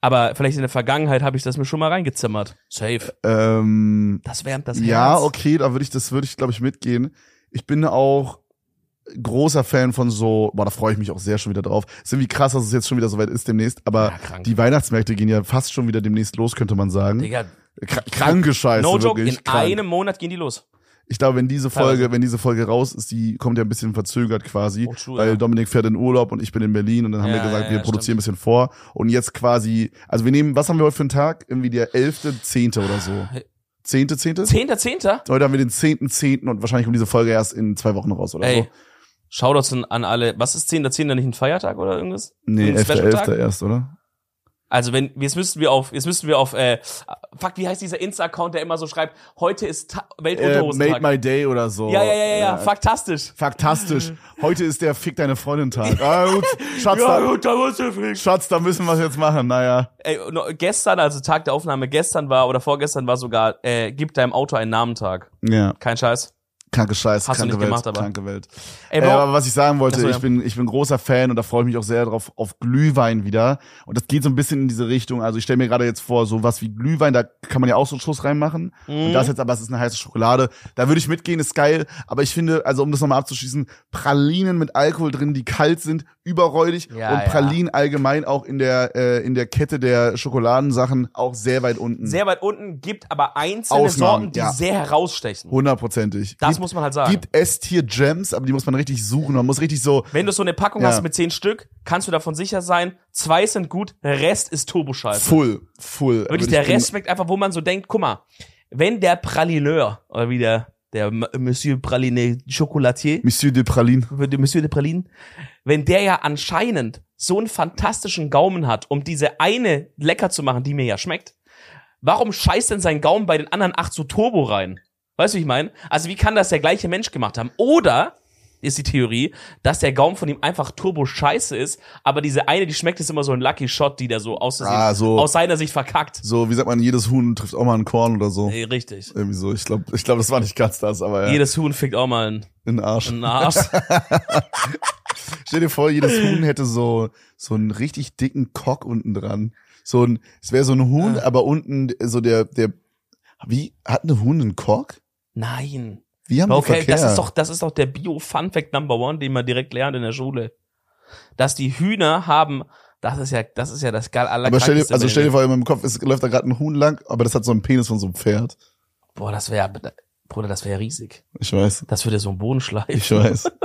Speaker 2: aber vielleicht in der Vergangenheit habe ich das mir schon mal reingezimmert. Safe.
Speaker 1: ähm,
Speaker 2: Das wärmt das Herz.
Speaker 1: ja, okay, da würde ich, das würde ich, glaube ich, mitgehen. Ich bin auch großer Fan von so, boah, da freue ich mich auch sehr schon wieder drauf. Ist irgendwie krass, dass es jetzt schon wieder soweit ist demnächst, aber
Speaker 2: Ja,
Speaker 1: die Weihnachtsmärkte gehen ja fast schon wieder demnächst los, könnte man sagen.
Speaker 2: Digga,
Speaker 1: Kr kranke Scheiße,
Speaker 2: no joke,
Speaker 1: wirklich.
Speaker 2: in
Speaker 1: krank.
Speaker 2: einem Monat gehen die los.
Speaker 1: Ich glaube, wenn diese. Folge, wenn diese Folge raus ist, die kommt ja ein bisschen verzögert quasi,
Speaker 2: Oh, true,
Speaker 1: weil
Speaker 2: ja.
Speaker 1: Dominik fährt in Urlaub und ich bin in Berlin und dann haben
Speaker 2: Ja,
Speaker 1: wir gesagt,
Speaker 2: ja,
Speaker 1: wir produzieren ein bisschen vor und jetzt quasi, also wir nehmen, was haben wir heute für einen Tag? Irgendwie der elfte, zehnte oder so. Zehnte, zehnte?
Speaker 2: Zehnter, Zehnter?
Speaker 1: Heute haben wir den zehnten, zehnten und wahrscheinlich kommt diese Folge erst in zwei Wochen raus oder
Speaker 2: Ey,
Speaker 1: so.
Speaker 2: Shoutouts an alle. Was ist 10. 10. nicht ein Feiertag oder irgendwas?
Speaker 1: Nee,
Speaker 2: Irgendein
Speaker 1: elfter,
Speaker 2: Special-Tag?
Speaker 1: elfter erst, oder?
Speaker 2: Also wenn, jetzt müssten wir auf, jetzt müssten wir auf, äh, fuck, wie heißt dieser Insta-Account, der immer so schreibt, heute ist Ta
Speaker 1: Äh,
Speaker 2: Weltunterhosentag.
Speaker 1: made my day oder so.
Speaker 2: ja, ja, ja, ja, ja, faktastisch.
Speaker 1: Faktastisch. [laughs] Heute ist der Fick deine Freundin Tag. [laughs] Ah, gut. Schatz, da,
Speaker 2: da muss der Fick.
Speaker 1: Schatz, da müssen wir es jetzt machen. Naja.
Speaker 2: Ey, gestern, also Tag der Aufnahme, gestern war, oder vorgestern war sogar, äh, gib deinem Auto einen Namentag.
Speaker 1: Ja.
Speaker 2: Kein Scheiß.
Speaker 1: Kranke Scheiße,
Speaker 2: Hast
Speaker 1: kranke Welt,
Speaker 2: gemacht, aber.
Speaker 1: kranke Welt.
Speaker 2: Ey,
Speaker 1: Äh,
Speaker 2: Bro,
Speaker 1: aber was ich sagen wollte,
Speaker 2: Ach so, ja.
Speaker 1: ich bin ich bin großer Fan und da freue ich mich auch sehr drauf auf Glühwein wieder und das geht so ein bisschen in diese Richtung. Also ich stelle mir gerade jetzt vor, so was wie Glühwein, da kann man ja auch so einen Schuss reinmachen
Speaker 2: Mhm.
Speaker 1: und das jetzt aber es ist eine heiße Schokolade. Da würde ich mitgehen, ist geil, aber ich finde, also um das nochmal abzuschließen, Pralinen mit Alkohol drin, die kalt sind, überräudig
Speaker 2: Ja,
Speaker 1: und
Speaker 2: ja.
Speaker 1: Pralinen allgemein auch in der äh, in der Kette der Schokoladensachen auch sehr weit unten.
Speaker 2: sehr weit unten, gibt aber einzelne
Speaker 1: Ausnahmen,
Speaker 2: Sorten, die
Speaker 1: ja.
Speaker 2: sehr herausstechen.
Speaker 1: Hundertprozentig.
Speaker 2: Das
Speaker 1: Gibt-
Speaker 2: muss man halt sagen.
Speaker 1: Gibt S-Tier Gems, aber die muss man richtig suchen. Man muss richtig so,
Speaker 2: Wenn du so eine Packung
Speaker 1: Ja.
Speaker 2: hast mit zehn Stück, kannst du davon sicher sein, zwei sind gut, Rest ist Turboscheiße.
Speaker 1: Full, full.
Speaker 2: Wirklich, der Rest schmeckt einfach, wo man so denkt, guck mal, wenn der Pralineur, oder wie der, der Monsieur Praline Chocolatier,
Speaker 1: Monsieur de Praline.
Speaker 2: Monsieur de Praline, wenn der ja anscheinend so einen fantastischen Gaumen hat, um diese eine lecker zu machen, die mir ja schmeckt, warum scheißt denn sein Gaumen bei den anderen acht so Turbo rein? Weißt du, wie ich meine? Also wie kann das der gleiche Mensch gemacht haben? Oder ist die Theorie, dass der Gaumen von ihm einfach turbo scheiße ist, aber diese eine, die schmeckt, ist immer so ein Lucky Shot, die der so aus,
Speaker 1: Ah, so.
Speaker 2: aus seiner Sicht verkackt.
Speaker 1: So, wie sagt man, jedes Huhn trifft auch mal ein Korn oder so.
Speaker 2: Ey, richtig.
Speaker 1: Irgendwie so. Ich glaube, ich glaub, das war nicht ganz das, aber ja.
Speaker 2: Jedes Huhn fickt auch mal einen,
Speaker 1: in den Arsch.
Speaker 2: einen Arsch. [laughs]
Speaker 1: Stell dir vor, jedes Huhn hätte so, so einen richtig dicken Cock unten dran. So ein, es wäre so ein Huhn,
Speaker 2: Ah.
Speaker 1: aber unten so der, der, wie, hat eine Huhn einen Cock?
Speaker 2: Nein.
Speaker 1: Wie haben
Speaker 2: Okay,
Speaker 1: Verkehr?
Speaker 2: das ist doch, das ist doch der Bio-Fun-Fact Number One, den man direkt lernt in der Schule. Dass die Hühner haben, das ist ja, das ist ja das geil aller
Speaker 1: aber stell dir, also stell dir vor, in meinem Kopf ist, läuft da gerade ein Huhn lang, aber das hat so einen Penis von so einem Pferd.
Speaker 2: Boah, das wäre, Bruder, das wäre riesig.
Speaker 1: Ich weiß.
Speaker 2: Das würde so einen Boden schleifen.
Speaker 1: Ich weiß. [laughs]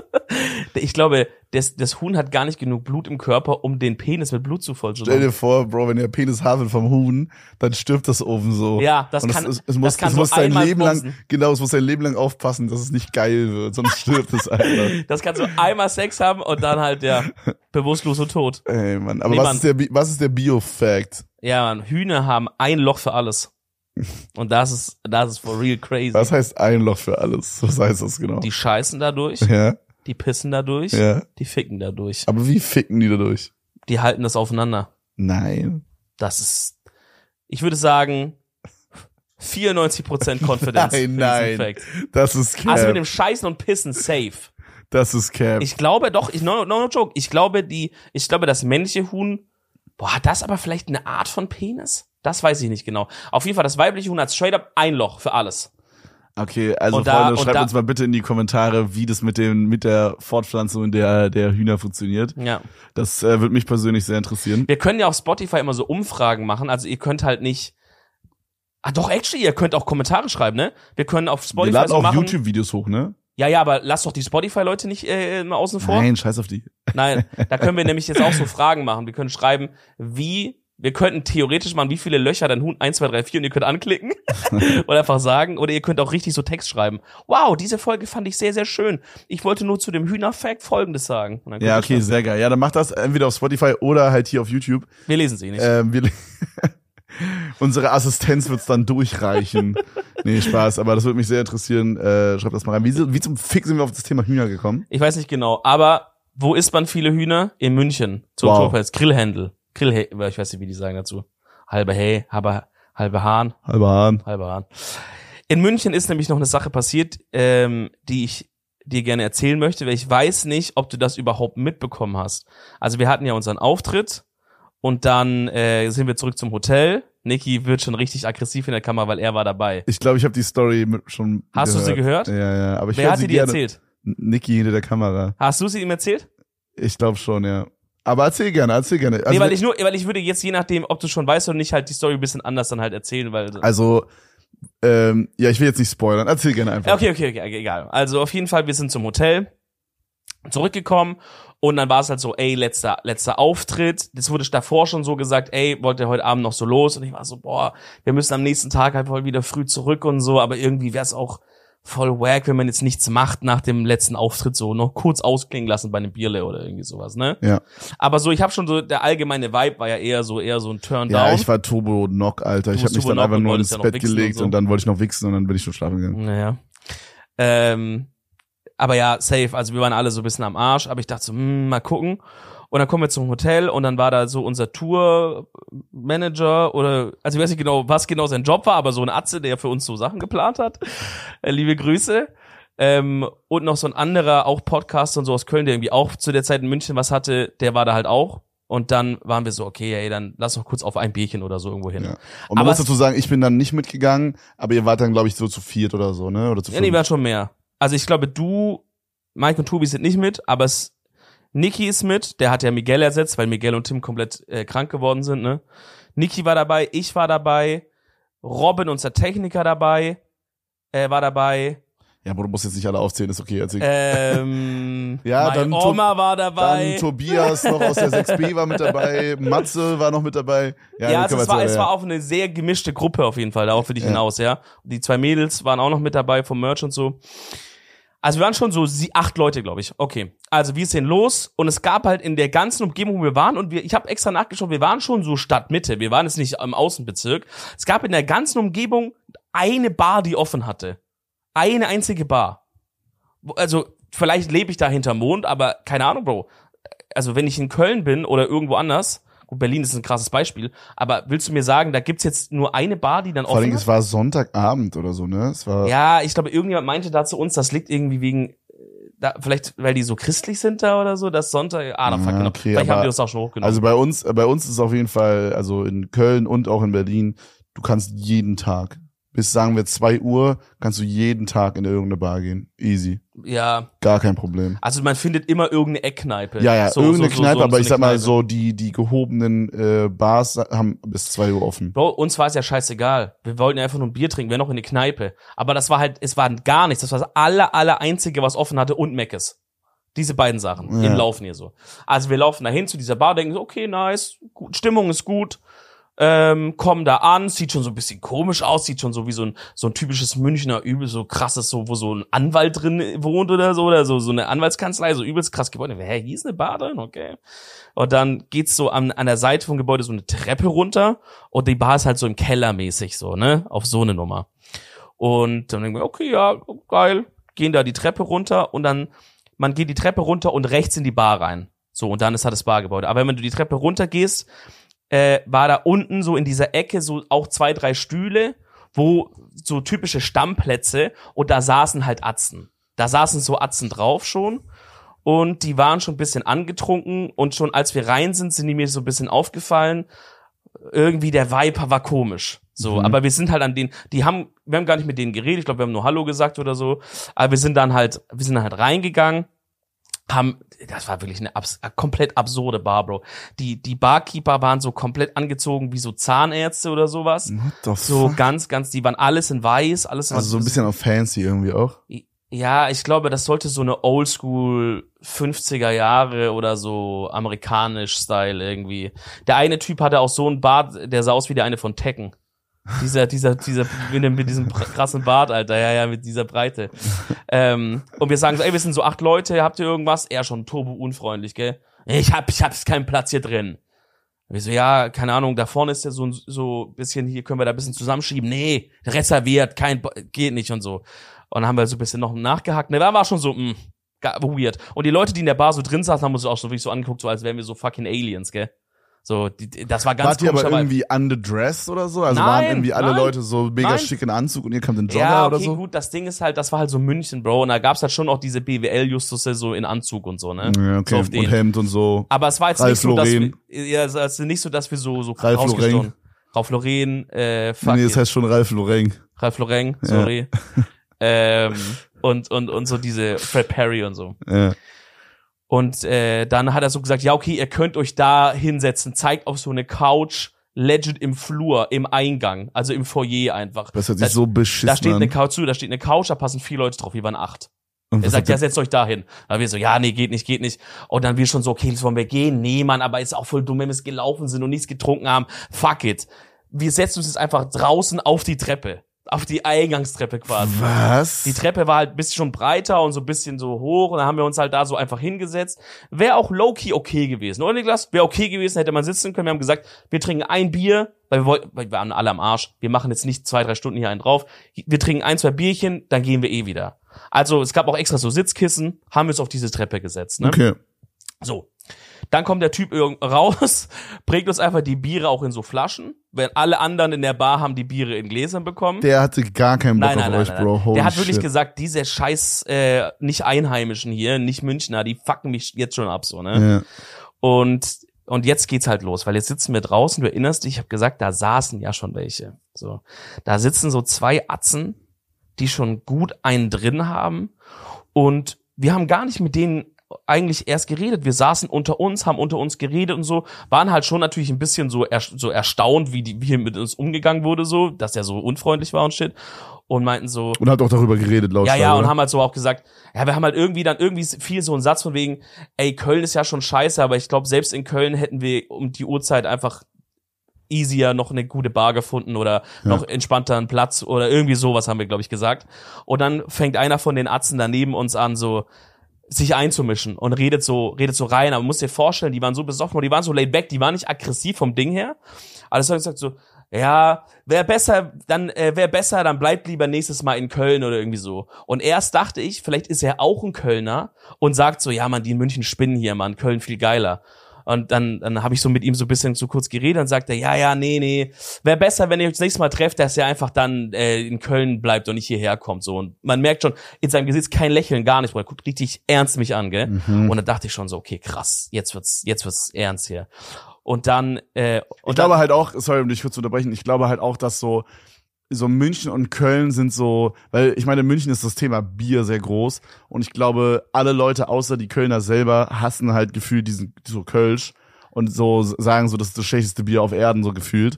Speaker 2: Ich glaube, das, das Huhn hat gar nicht genug Blut im Körper, um den Penis mit Blut zu
Speaker 1: Stell
Speaker 2: vollzumachen.
Speaker 1: dir vor, Bro, wenn der Penis wird vom Huhn, dann stirbt das oben so.
Speaker 2: Ja, das
Speaker 1: Und
Speaker 2: kann-
Speaker 1: es, es,
Speaker 2: das
Speaker 1: muss,
Speaker 2: kann
Speaker 1: es
Speaker 2: so
Speaker 1: muss Leben lang, genau, es muss sein Leben lang aufpassen, dass es nicht geil wird, sonst stirbt es einfach. [laughs]
Speaker 2: Das kannst du einmal Sex haben und dann halt, ja, bewusstlos und tot.
Speaker 1: Ey, Mann. Aber
Speaker 2: Nee,
Speaker 1: was
Speaker 2: Mann.
Speaker 1: ist der, was ist der Bio-Fact?
Speaker 2: Ja, Mann, Hühner haben ein Loch für alles. [laughs] Und das ist, das ist for real crazy.
Speaker 1: Was heißt ein Loch für alles? Was heißt das genau?
Speaker 2: Die scheißen dadurch,
Speaker 1: ja,
Speaker 2: die pissen dadurch,
Speaker 1: ja.
Speaker 2: die ficken dadurch.
Speaker 1: Aber wie ficken die dadurch?
Speaker 2: Die halten das aufeinander.
Speaker 1: Nein.
Speaker 2: Das ist, ich würde sagen, 94% [laughs] Confidence.
Speaker 1: Nein, nein.
Speaker 2: Fact.
Speaker 1: Das ist Cap.
Speaker 2: Also mit dem Scheißen und Pissen safe.
Speaker 1: das ist Cap.
Speaker 2: Ich glaube doch, ich, no, no, no joke, ich glaube die, ich glaube das männliche Huhn Boah, hat das aber vielleicht eine Art von Penis? Das weiß ich nicht genau. Auf jeden Fall, das weibliche Huhn hat straight up ein Loch für alles.
Speaker 1: Okay, also
Speaker 2: Und da-
Speaker 1: Freunde,
Speaker 2: und
Speaker 1: schreibt
Speaker 2: da-
Speaker 1: uns mal bitte in die Kommentare, wie das mit dem mit der Fortpflanzung der der Hühner funktioniert.
Speaker 2: Ja.
Speaker 1: Das äh, würde mich persönlich sehr interessieren.
Speaker 2: Wir können ja auf Spotify immer so Umfragen machen. Also ihr könnt halt nicht. Ah doch, actually, ihr könnt auch Kommentare schreiben, ne? Wir können auf
Speaker 1: Wir
Speaker 2: Spotify
Speaker 1: laden
Speaker 2: so
Speaker 1: auch
Speaker 2: machen.
Speaker 1: YouTube-Videos hoch, ne?
Speaker 2: Ja, ja, aber lass doch die Spotify-Leute nicht äh, mal außen vor.
Speaker 1: Nein, scheiß auf die.
Speaker 2: Nein, da können wir [laughs] nämlich jetzt auch so Fragen machen. Wir können schreiben, wie, wir könnten theoretisch machen, wie viele Löcher dein Huhn 1, 2, 3, 4 und ihr könnt anklicken [laughs] oder einfach sagen. Oder ihr könnt auch richtig so Text schreiben. Wow, diese Folge fand ich sehr, sehr schön. Ich wollte nur zu dem Hühnerfact Folgendes sagen. Und
Speaker 1: Ja, okay, sehr geil. Ja, dann macht das entweder auf Spotify oder halt hier auf YouTube.
Speaker 2: Wir lesen sie nicht.
Speaker 1: Ähm, wir [laughs] Unsere Assistenz wird's dann durchreichen. [laughs] nee, Spaß, aber das würde mich sehr interessieren. Äh, schreibt das mal rein. Wie, wie zum Fick sind wir auf das Thema Hühner gekommen?
Speaker 2: Ich weiß nicht genau, aber wo isst man viele Hühner? In München. Zu
Speaker 1: Wow.
Speaker 2: Grillhändel. Grillhä, ich weiß nicht, wie die sagen dazu. Halbe Hey, halbe, halbe Hahn,
Speaker 1: Halber Hahn.
Speaker 2: halbe Hahn. In München ist nämlich noch eine Sache passiert, ähm, die ich dir gerne erzählen möchte, weil ich weiß nicht, ob du das überhaupt mitbekommen hast. Also wir hatten ja unseren Auftritt und dann äh, sind wir zurück zum Hotel. Niki wird schon richtig aggressiv in der Kamera, weil er war dabei.
Speaker 1: Ich glaube, ich habe die Story schon
Speaker 2: Hast du sie gehört?
Speaker 1: Ja, ja, aber ich
Speaker 2: Wer hat
Speaker 1: sie
Speaker 2: dir erzählt?
Speaker 1: Niki hinter der Kamera.
Speaker 2: Hast du sie ihm erzählt?
Speaker 1: Ich glaube schon, ja. Aber erzähl gerne, erzähl gerne. Also,
Speaker 2: nee, weil ich nur, weil ich würde jetzt je nachdem, ob du schon weißt oder nicht, halt die Story ein bisschen anders dann halt erzählen, weil.
Speaker 1: also ähm, ja, ich will jetzt nicht spoilern. Erzähl gerne einfach.
Speaker 2: Okay, okay, okay, egal. Also auf jeden Fall, wir sind zum Hotel zurückgekommen und dann war es halt so, ey, letzter, letzter Auftritt. Das wurde davor schon so gesagt, ey, wollt ihr heute Abend noch so los? Und ich war so, boah, wir müssen am nächsten Tag halt voll wieder früh zurück und so, aber irgendwie wäre es auch voll wack, wenn man jetzt nichts macht nach dem letzten Auftritt, so noch kurz ausklingen lassen bei einem Bierle oder irgendwie sowas, ne?
Speaker 1: Ja.
Speaker 2: Aber so, ich habe schon so, der allgemeine Vibe war ja eher so, eher so ein Turn
Speaker 1: Ja, ich war Turbo Knock, Alter. Ich
Speaker 2: Du
Speaker 1: habe
Speaker 2: warst
Speaker 1: mich dann einfach nur ins Bett
Speaker 2: wichsen und
Speaker 1: gelegt
Speaker 2: so.
Speaker 1: und, dann wollte ich noch wichsen und dann bin ich schon schlafen gegangen.
Speaker 2: Naja. Ähm, aber ja, safe. Also wir waren alle so ein bisschen am Arsch, aber ich dachte so, hm, mal gucken. Und dann kommen wir zum Hotel und dann war da so unser Tourmanager oder, also ich weiß nicht genau, was genau sein Job war, aber so ein Atze, der für uns so Sachen geplant hat. Äh, liebe Grüße. Ähm, und noch so ein anderer, auch Podcaster und so aus Köln, der irgendwie auch zu der Zeit in München was hatte, der war da halt auch. Und dann waren wir so, okay, ey, dann lass noch kurz auf ein Bierchen oder so irgendwo hin.
Speaker 1: Ja. Und man
Speaker 2: Aber
Speaker 1: muss dazu sagen, ich bin dann nicht mitgegangen, aber ihr wart dann, glaube ich, so zu viert oder so, ne? Oder zu
Speaker 2: Ja, nee, waren schon mehr. Also ich glaube, du, Mike und Tobi sind nicht mit, aber es, Niki ist mit, der hat ja Miguel ersetzt, weil Miguel und Tim komplett äh, krank geworden sind, ne? Niki war dabei, ich war dabei, Robin, unser Techniker dabei, äh, war dabei,
Speaker 1: ja, aber du musst jetzt nicht alle aufzählen, ist okay. Erzähl.
Speaker 2: ähm, [laughs]
Speaker 1: Ja, dann
Speaker 2: Oma war dabei.
Speaker 1: Dann Tobias noch aus der 6B war mit dabei, Matze war noch mit dabei.
Speaker 2: Ja,
Speaker 1: dann
Speaker 2: also es, war, es
Speaker 1: ja.
Speaker 2: war auch eine sehr gemischte Gruppe auf jeden Fall, darauf will ich
Speaker 1: Ja.
Speaker 2: hinaus, ja. Die zwei Mädels waren auch noch mit dabei vom Merch und so. Also wir waren schon so sie, acht Leute, glaube ich. Okay. Also wir sind los und es gab halt in der ganzen Umgebung, wo wir waren und wir, ich habe extra nachgeschaut, wir waren schon so Stadtmitte, wir waren jetzt nicht im Außenbezirk. Es gab in der ganzen Umgebung eine Bar, die offen hatte. Eine einzige Bar. Also vielleicht lebe ich da hinterm Mond, aber keine Ahnung, Bro. Also wenn ich in Köln bin oder irgendwo anders, gut, Berlin ist ein krasses Beispiel, aber willst du mir sagen, da gibt's jetzt nur eine Bar, die dann
Speaker 1: Vor allem,
Speaker 2: offen
Speaker 1: es
Speaker 2: hat?
Speaker 1: war Sonntagabend oder so, ne? Es war,
Speaker 2: Ja, ich glaube, irgendjemand meinte da zu uns, das liegt irgendwie wegen, äh, da, vielleicht, weil die so christlich sind da oder so, dass Sonntag, ah, da fuck, genau.
Speaker 1: okay,
Speaker 2: vielleicht haben die das auch schon hochgenommen.
Speaker 1: also bei uns, bei uns ist es auf jeden Fall, also in Köln und auch in Berlin, du kannst jeden Tag, bis sagen wir zwei Uhr, kannst du jeden Tag in irgendeine Bar gehen. Easy.
Speaker 2: ja,
Speaker 1: Gar kein Problem.
Speaker 2: also man findet immer irgendeine Eckkneipe.
Speaker 1: Ja, ja,
Speaker 2: So-
Speaker 1: irgendeine
Speaker 2: so- so-
Speaker 1: Kneipe, aber ich
Speaker 2: eine
Speaker 1: sag mal
Speaker 2: Kneipe.
Speaker 1: so, die, die gehobenen äh, Bars haben bis zwei Uhr offen.
Speaker 2: Bro, uns war es ja scheißegal. Wir wollten ja einfach nur ein Bier trinken, wir noch in die Kneipe. Aber das war halt, es war gar nichts. Das war das aller, aller einzige, was offen hatte und Meckes. Diese beiden Sachen
Speaker 1: Ja.
Speaker 2: im Laufen hier so. Also wir laufen dahin zu dieser Bar, denken so, okay, nice, gut, Stimmung ist gut. Ähm, kommen da an, sieht schon so ein bisschen komisch aus, sieht schon so wie so ein, so ein typisches Münchner übel, so krasses, so, wo so ein Anwalt drin wohnt oder so, oder so, so eine Anwaltskanzlei, so übelst krass Gebäude. Hä, hier ist eine Bar drin? Okay. Und dann geht's so an, an der Seite vom Gebäude so eine Treppe runter und die Bar ist halt so im Keller mäßig so, ne? Auf so eine Nummer. Und dann denken wir, okay, ja, geil. Gehen da die Treppe runter und dann, man geht die Treppe runter und rechts in die Bar rein. So, und dann ist halt das Bargebäude. Aber wenn du die Treppe runter gehst, äh, war da unten so in dieser Ecke so auch zwei, drei Stühle, wo so typische Stammplätze und da saßen halt Atzen. Da saßen so Atzen drauf schon. und die waren schon ein bisschen angetrunken und schon als wir rein sind, sind die mir so ein bisschen aufgefallen. Irgendwie der Vibe war komisch. So,
Speaker 1: Mhm.
Speaker 2: aber wir sind halt an den, die haben, wir haben gar nicht mit denen geredet, ich glaube, wir haben nur Hallo gesagt oder so, aber wir sind dann halt, wir sind dann halt reingegangen, haben, das war wirklich eine, abs komplett absurde Bar, Bro. Die, die Barkeeper waren so komplett angezogen wie so Zahnärzte oder sowas. So
Speaker 1: fuck?
Speaker 2: ganz, ganz, die waren alles in weiß, alles in
Speaker 1: Also so ein bisschen auf fancy irgendwie auch.
Speaker 2: ja, ich glaube, das sollte so eine Oldschool 50er Jahre oder so amerikanisch Style irgendwie. Der eine Typ hatte auch so einen Bart, der sah aus wie der eine von Tekken. Dieser, dieser, dieser, mit, diesem krassen Bart, Alter, ja, ja, mit dieser Breite. ähm, und wir sagen so, ey, wir sind so acht Leute, habt ihr irgendwas? Er schon turbo unfreundlich, gell? Ich hab, ich hab keinen Platz hier drin. Wir so, ja, keine Ahnung, da vorne ist ja so ein so bisschen, hier können wir da ein bisschen zusammenschieben. Nee, reserviert, kein, geht nicht und so. Und dann haben wir so ein bisschen noch nachgehackt. Ne, da war schon so, mh, ga- weird. Und die Leute, die in der Bar so drin saßen, haben uns auch so wirklich so angeguckt, so als wären wir so fucking Aliens, gell? So, die, das war ganz
Speaker 1: Wart ihr aber irgendwie underdressed oder so? Also
Speaker 2: Nein,
Speaker 1: waren irgendwie alle
Speaker 2: nein,
Speaker 1: Leute so mega
Speaker 2: nein.
Speaker 1: schick in Anzug und ihr kamt in Jogger
Speaker 2: ja, okay,
Speaker 1: oder so?
Speaker 2: gut, das Ding ist halt, das war halt so München, Bro. Und da gab's halt schon auch diese BWL-Justusse so in Anzug und so, ne?
Speaker 1: Ja, okay.
Speaker 2: So
Speaker 1: und Hemd und so.
Speaker 2: Aber es war jetzt
Speaker 1: Ralph
Speaker 2: nicht so, dass wir, ja, es ist nicht so, dass wir so, so rausgestochen-
Speaker 1: Lauren.
Speaker 2: Ralph Lauren, äh, fuck
Speaker 1: nee, das heißt schon Ralph Lauren.
Speaker 2: Ralph Lauren, sorry. [laughs] ähm, und, und, und so diese Fred Perry und so.
Speaker 1: Ja.
Speaker 2: Und äh, dann hat er so gesagt, ja, okay, ihr könnt euch da hinsetzen, zeigt auf so eine Couch, legit im Flur, im Eingang, also im Foyer einfach.
Speaker 1: Das hört
Speaker 2: Da-
Speaker 1: sich so beschissen
Speaker 2: Da steht eine Couch zu, da steht eine Couch, da passen vier Leute drauf, wir waren acht.
Speaker 1: Und
Speaker 2: Er sagt, ja, setzt euch da hin. Dann wir so, ja, nee, geht nicht, geht nicht. Und dann wir schon so, okay, jetzt wollen wir gehen. Nee, Mann, aber ist auch voll dumm, wenn wir es gelaufen sind und nichts getrunken haben. Fuck it. Wir setzen uns jetzt einfach draußen auf die Treppe. Auf die Eingangstreppe quasi.
Speaker 1: was?
Speaker 2: Die Treppe war halt ein bisschen schon breiter und so ein bisschen so hoch und dann haben wir uns halt da so einfach hingesetzt. Wäre auch low-key okay gewesen, oder Niklas? Wäre okay gewesen, hätte man sitzen können. Wir haben gesagt, wir trinken ein Bier, weil wir wollten, weil wir waren alle am Arsch. Wir machen jetzt nicht zwei, drei Stunden hier einen drauf. Wir trinken ein, zwei Bierchen, dann gehen wir eh wieder. Also es gab auch extra so Sitzkissen, haben wir uns auf diese Treppe gesetzt. Ne?
Speaker 1: Okay.
Speaker 2: So. Dann kommt der Typ irgend raus, [laughs] bringt uns einfach die Biere auch in so Flaschen. Wenn alle anderen in der Bar haben die Biere in Gläsern bekommen.
Speaker 1: Der hatte gar keinen Bock
Speaker 2: Nein, nein,
Speaker 1: auf
Speaker 2: nein,
Speaker 1: euch,
Speaker 2: nein,
Speaker 1: Bro. Holy
Speaker 2: Der hat wirklich
Speaker 1: shit.
Speaker 2: gesagt, diese scheiß äh, nicht Einheimischen hier, nicht Münchner, die fucken mich jetzt schon ab so, ne?
Speaker 1: Ja.
Speaker 2: Und und jetzt geht's halt los, weil jetzt sitzen wir draußen, du erinnerst dich, ich habe gesagt, da saßen ja schon welche. So, da sitzen so zwei Atzen, die schon gut einen drin haben und wir haben gar nicht mit denen eigentlich erst geredet. Wir saßen unter uns, haben unter uns geredet und so, waren halt schon natürlich ein bisschen so, er, so erstaunt, wie, die, wie hier mit uns umgegangen wurde, so, dass er so unfreundlich war und shit. Und meinten so,
Speaker 1: Und hat auch darüber geredet, laut
Speaker 2: ja, ja,
Speaker 1: Steuer.
Speaker 2: und haben halt so auch gesagt, ja, wir haben halt irgendwie dann irgendwie viel so einen Satz von wegen, ey, Köln ist ja schon scheiße, aber ich glaube, selbst in Köln hätten wir um die Uhrzeit einfach easier noch eine gute Bar gefunden oder noch entspannter einen Platz oder irgendwie sowas haben wir, glaube ich, gesagt. Und dann fängt einer von den Atzen daneben uns an, so sich einzumischen und redet so, redet so rein. Aber muss dir vorstellen, die waren so besoffen die waren so laid back, die waren nicht aggressiv vom Ding her. Alles hat gesagt so, ja, wäre besser, dann äh, wäre besser, dann bleibt lieber nächstes Mal in Köln oder irgendwie so. Und erst dachte ich, vielleicht ist er auch ein Kölner und sagt so, ja, man, die in München spinnen hier, man, Köln viel geiler. Und dann, dann habe ich so mit ihm so ein bisschen zu kurz geredet und sagte, ja, ja, nee, nee, wäre besser, wenn ihr euch das nächste Mal trefft, dass er einfach dann äh, in Köln bleibt und nicht hierher kommt. So und man merkt schon in seinem Gesicht kein Lächeln, gar nicht. Er guckt richtig ernst mich an, gell?
Speaker 1: Mhm.
Speaker 2: Und dann dachte ich schon so, okay, krass, jetzt wird's, jetzt wird's ernst hier. Und dann, äh, und
Speaker 1: Ich glaube
Speaker 2: dann,
Speaker 1: halt auch, sorry, um dich kurz zu unterbrechen, ich glaube halt auch, dass so, so München und Köln sind so, weil ich meine, in München ist das Thema Bier sehr groß und ich glaube, alle Leute außer die Kölner selber hassen halt gefühlt diesen, so Kölsch und so sagen so, das ist das schlechteste Bier auf Erden, so gefühlt.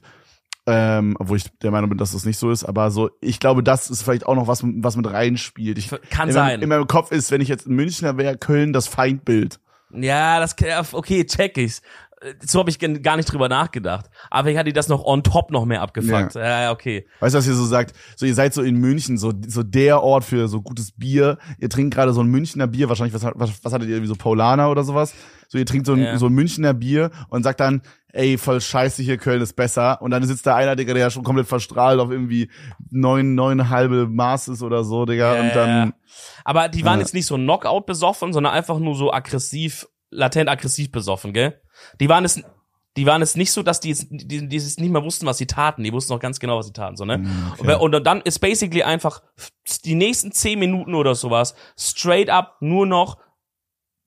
Speaker 1: Ähm, obwohl ich der Meinung bin, dass das nicht so ist, aber so, ich glaube, das ist vielleicht auch noch was, was mit reinspielt. Ich,
Speaker 2: kann
Speaker 1: in
Speaker 2: sein.
Speaker 1: Meinem, in meinem Kopf ist, wenn ich jetzt ein Münchner wäre, Köln das Feindbild.
Speaker 2: Ja, das okay, check ich's. Äh, So habe ich gar nicht drüber nachgedacht. Aber ich hatte das noch on top noch mehr abgefuckt. Ja, ja okay.
Speaker 1: Weißt du, was ihr so sagt? So, ihr seid so in München, so, so der Ort für so gutes Bier. Ihr trinkt gerade so ein Münchner Bier, wahrscheinlich, was, was, was hattet ihr, wie so Paulaner oder sowas? So, ihr trinkt so ein,
Speaker 2: Ja.
Speaker 1: so ein Münchner Bier und sagt dann, ey, voll scheiße hier, Köln ist besser. Und dann sitzt da einer, Digga, der ja schon komplett verstrahlt auf irgendwie neun, neun halbe Maßes oder so, Digga.
Speaker 2: Ja,
Speaker 1: und dann,
Speaker 2: ja. Aber die waren jetzt nicht so Knockout besoffen, sondern einfach nur so aggressiv, latent aggressiv besoffen, gell? Die waren es, die waren es nicht so, dass die, die, die es nicht mehr wussten, was sie taten. Die wussten auch ganz genau, was sie taten, so, ne?
Speaker 1: Mm, okay.
Speaker 2: Und, und dann ist basically einfach die nächsten zehn Minuten oder sowas straight up nur noch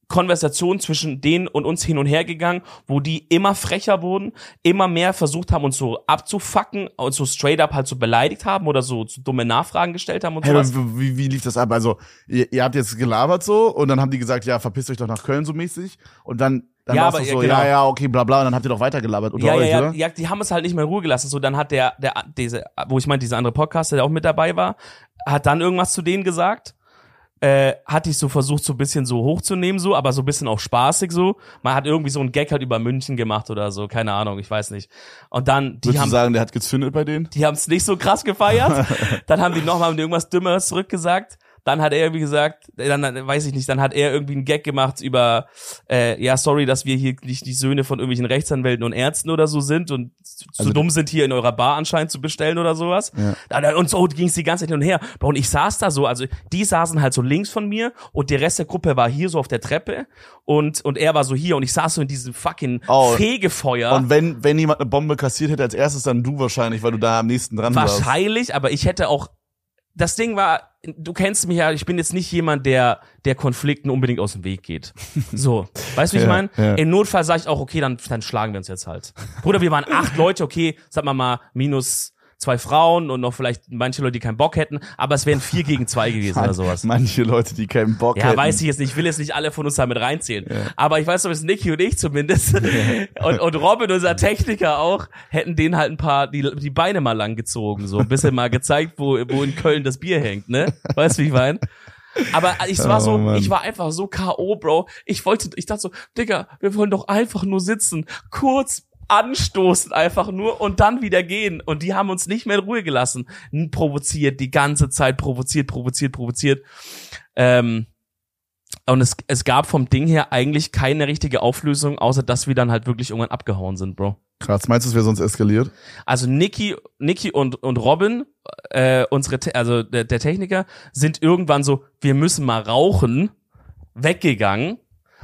Speaker 2: Konversation zwischen denen und uns hin und her gegangen, wo die immer frecher wurden, immer mehr versucht haben, uns so abzufacken und so straight up halt so beleidigt haben oder so, so dumme Nachfragen gestellt haben und
Speaker 1: Hey,
Speaker 2: sowas.
Speaker 1: wie, wie lief das ab? Also, ihr, ihr habt jetzt gelabert so und dann haben die gesagt, ja, verpisst euch doch nach Köln so mäßig. Und dann, dann
Speaker 2: Ja, aber
Speaker 1: doch
Speaker 2: ja,
Speaker 1: so,
Speaker 2: genau.
Speaker 1: ja, ja, okay, bla bla. Und dann habt ihr doch weiter gelabert unter
Speaker 2: Ja, ja,
Speaker 1: euch,
Speaker 2: ja,
Speaker 1: oder?
Speaker 2: ja, die haben es halt nicht mehr in Ruhe gelassen. So, dann hat der, der, diese, wo ich meinte, dieser andere Podcaster, der auch mit dabei war, hat dann irgendwas zu denen gesagt. Äh, hatte ich so versucht, so ein bisschen so hochzunehmen, so, aber so ein bisschen auch spaßig so. Man hat irgendwie so einen Gag halt über München gemacht oder so, keine Ahnung, ich weiß nicht. Und dann, die
Speaker 1: Würdest du
Speaker 2: haben,
Speaker 1: sagen, der hat gezündet bei denen?
Speaker 2: die haben es nicht so krass gefeiert. [laughs] dann haben die nochmal irgendwas Dümmeres zurückgesagt. Dann hat er irgendwie gesagt, dann dann weiß ich nicht, dann hat er irgendwie einen Gag gemacht über, äh, ja, sorry, dass wir hier nicht die Söhne von irgendwelchen Rechtsanwälten und Ärzten oder so sind und zu
Speaker 1: Also-
Speaker 2: dumm sind, hier in eurer Bar anscheinend zu bestellen oder sowas.
Speaker 1: Ja.
Speaker 2: Dann- Und so ging es die ganze Zeit hin und her. Und ich saß da so, also die saßen halt so links von mir und der Rest der Gruppe war hier so auf der Treppe und, und er war so hier und ich saß so in diesem fucking
Speaker 1: Oh.
Speaker 2: Fegefeuer.
Speaker 1: Und wenn, wenn jemand eine Bombe kassiert hätte, als erstes dann du wahrscheinlich, weil du da am nächsten dran warst.
Speaker 2: Wahrscheinlich, aber ich hätte auch. Das Ding war, du kennst mich ja, ich bin jetzt nicht jemand, der der Konflikten unbedingt aus dem Weg geht. So, weißt du, wie ich
Speaker 1: Ja,
Speaker 2: meine?
Speaker 1: ja.
Speaker 2: Im Notfall sage ich auch, okay, dann, dann schlagen wir uns jetzt halt. Bruder, wir waren acht Leute, okay, sag mal mal, minus zwei Frauen und noch vielleicht manche Leute, die keinen Bock hätten, aber es wären vier gegen zwei [laughs] gewesen oder sowas.
Speaker 1: Manche Leute, die keinen Bock
Speaker 2: Ja,
Speaker 1: hätten.
Speaker 2: weiß ich jetzt nicht. Ich will jetzt nicht alle von uns da mit reinzählen. Aber ich weiß doch, es Nicky und ich zumindest. und, und Robin, unser Techniker auch, hätten denen halt ein paar, die, die Beine mal lang gezogen, so ein bisschen mal gezeigt, wo, wo in Köln das Bier hängt, ne? Weißt du, wie ich meine? Aber ich war
Speaker 1: Oh,
Speaker 2: so,
Speaker 1: Mann.
Speaker 2: ich war einfach so K.O., Bro. Ich wollte, ich dachte so, Digga, wir wollen doch einfach nur sitzen, kurz anstoßen einfach nur und dann wieder gehen. Und die haben uns nicht mehr in Ruhe gelassen. Provoziert, die ganze Zeit provoziert, provoziert, provoziert. Ähm, und es, es gab vom Ding her eigentlich keine richtige Auflösung, außer dass wir dann halt wirklich irgendwann abgehauen sind, Bro.
Speaker 1: Krass, meinst du, es wäre sonst eskaliert?
Speaker 2: Also Nicky, Nicky und, und Robin, äh, unsere, Te also der, der Techniker, sind irgendwann so, wir müssen mal rauchen, weggegangen.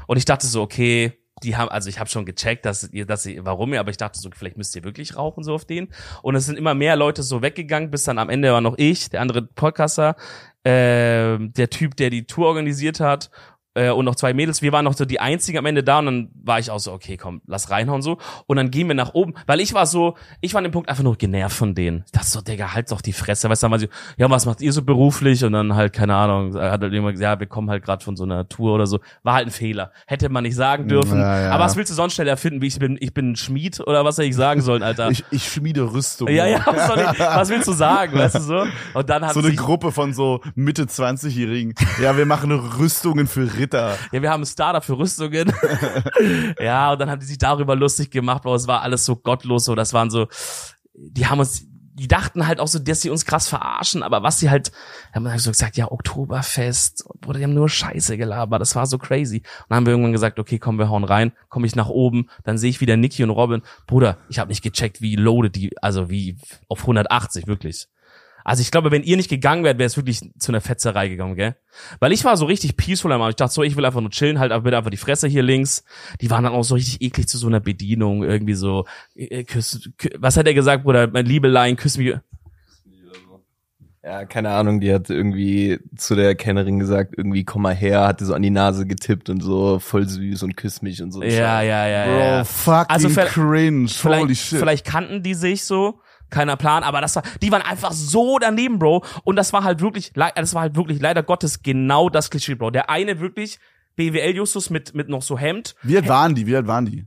Speaker 2: Und ich dachte so, okay, die haben, also ich habe schon gecheckt, dass ihr, dass sie, warum ihr, aber ich dachte so, vielleicht müsst ihr wirklich rauchen so auf den. Und es sind immer mehr Leute so weggegangen, bis dann am Ende war noch ich, der andere Podcaster, äh, der Typ, der die Tour organisiert hat äh, und noch zwei Mädels. Wir waren noch so die einzigen am Ende da und dann war ich auch so, okay, komm, lass reinhauen so. Und dann gehen wir nach oben, weil ich war so, ich war an dem Punkt einfach nur genervt von denen. Ich dachte so, Digga, halt doch die Fresse. Weißt du, dann war sie, ja, was macht ihr so beruflich? Und dann halt, keine Ahnung, hat halt jemand gesagt, ja, wir kommen halt gerade von so einer Tour oder so. War halt ein Fehler. Hätte man nicht sagen dürfen.
Speaker 1: Ja, ja.
Speaker 2: Aber was willst du sonst schnell erfinden, wie ich bin, ich bin ein Schmied oder was soll ich sagen sollen, Alter?
Speaker 1: Ich, ich schmiede Rüstung.
Speaker 2: ja, ja, [laughs] was, soll ich, was willst du sagen, weißt du so? Und dann hat
Speaker 1: So eine Gruppe von so Mitte 20-Jährigen. Ja, wir machen Rüstungen für Ritter.
Speaker 2: Ja, wir haben ein Startup für Rüstungen. [laughs] ja, und dann haben die sich darüber lustig gemacht, aber es war alles so gottlos, so, das waren so, die haben uns, die dachten halt auch so, dass sie uns krass verarschen, aber was sie halt, haben halt so gesagt, ja, Oktoberfest, oder die haben nur Scheiße gelabert, das war so crazy. Und dann haben wir irgendwann gesagt, okay, komm, wir hauen rein, komme ich nach oben, dann sehe ich wieder Niki und Robin, Bruder, ich habe nicht gecheckt, wie loaded die, also wie auf 180, wirklich. Also ich glaube, wenn ihr nicht gegangen wärt, wäre es wirklich zu einer Fetzerei gegangen, gell? Weil ich war so richtig peaceful am Anfang. Ich dachte so, ich will einfach nur chillen, halt aber bitte einfach die Fresse hier links. Die waren dann auch so richtig eklig zu so einer Bedienung, irgendwie so, äh, küss, kü was hat er gesagt, Bruder? Mein Liebelein, küss mich.
Speaker 3: Ja, keine Ahnung, die hat irgendwie zu der Kennerin gesagt, irgendwie komm mal her, hatte so an die Nase getippt und so voll süß und küss mich und so.
Speaker 2: Ja, ja, ja,
Speaker 1: Bro,
Speaker 2: ja.
Speaker 1: fucking
Speaker 2: Also
Speaker 1: cringe. Holy
Speaker 2: Vielleicht,
Speaker 1: shit.
Speaker 2: vielleicht kannten die sich so, keiner Plan, aber das war, die waren einfach so daneben, Bro. Und das war halt wirklich, das war halt wirklich leider Gottes genau das Klischee, Bro. Der eine wirklich BWL-Justus mit, mit noch so Hemd.
Speaker 1: Wie alt waren die? Wie alt waren die?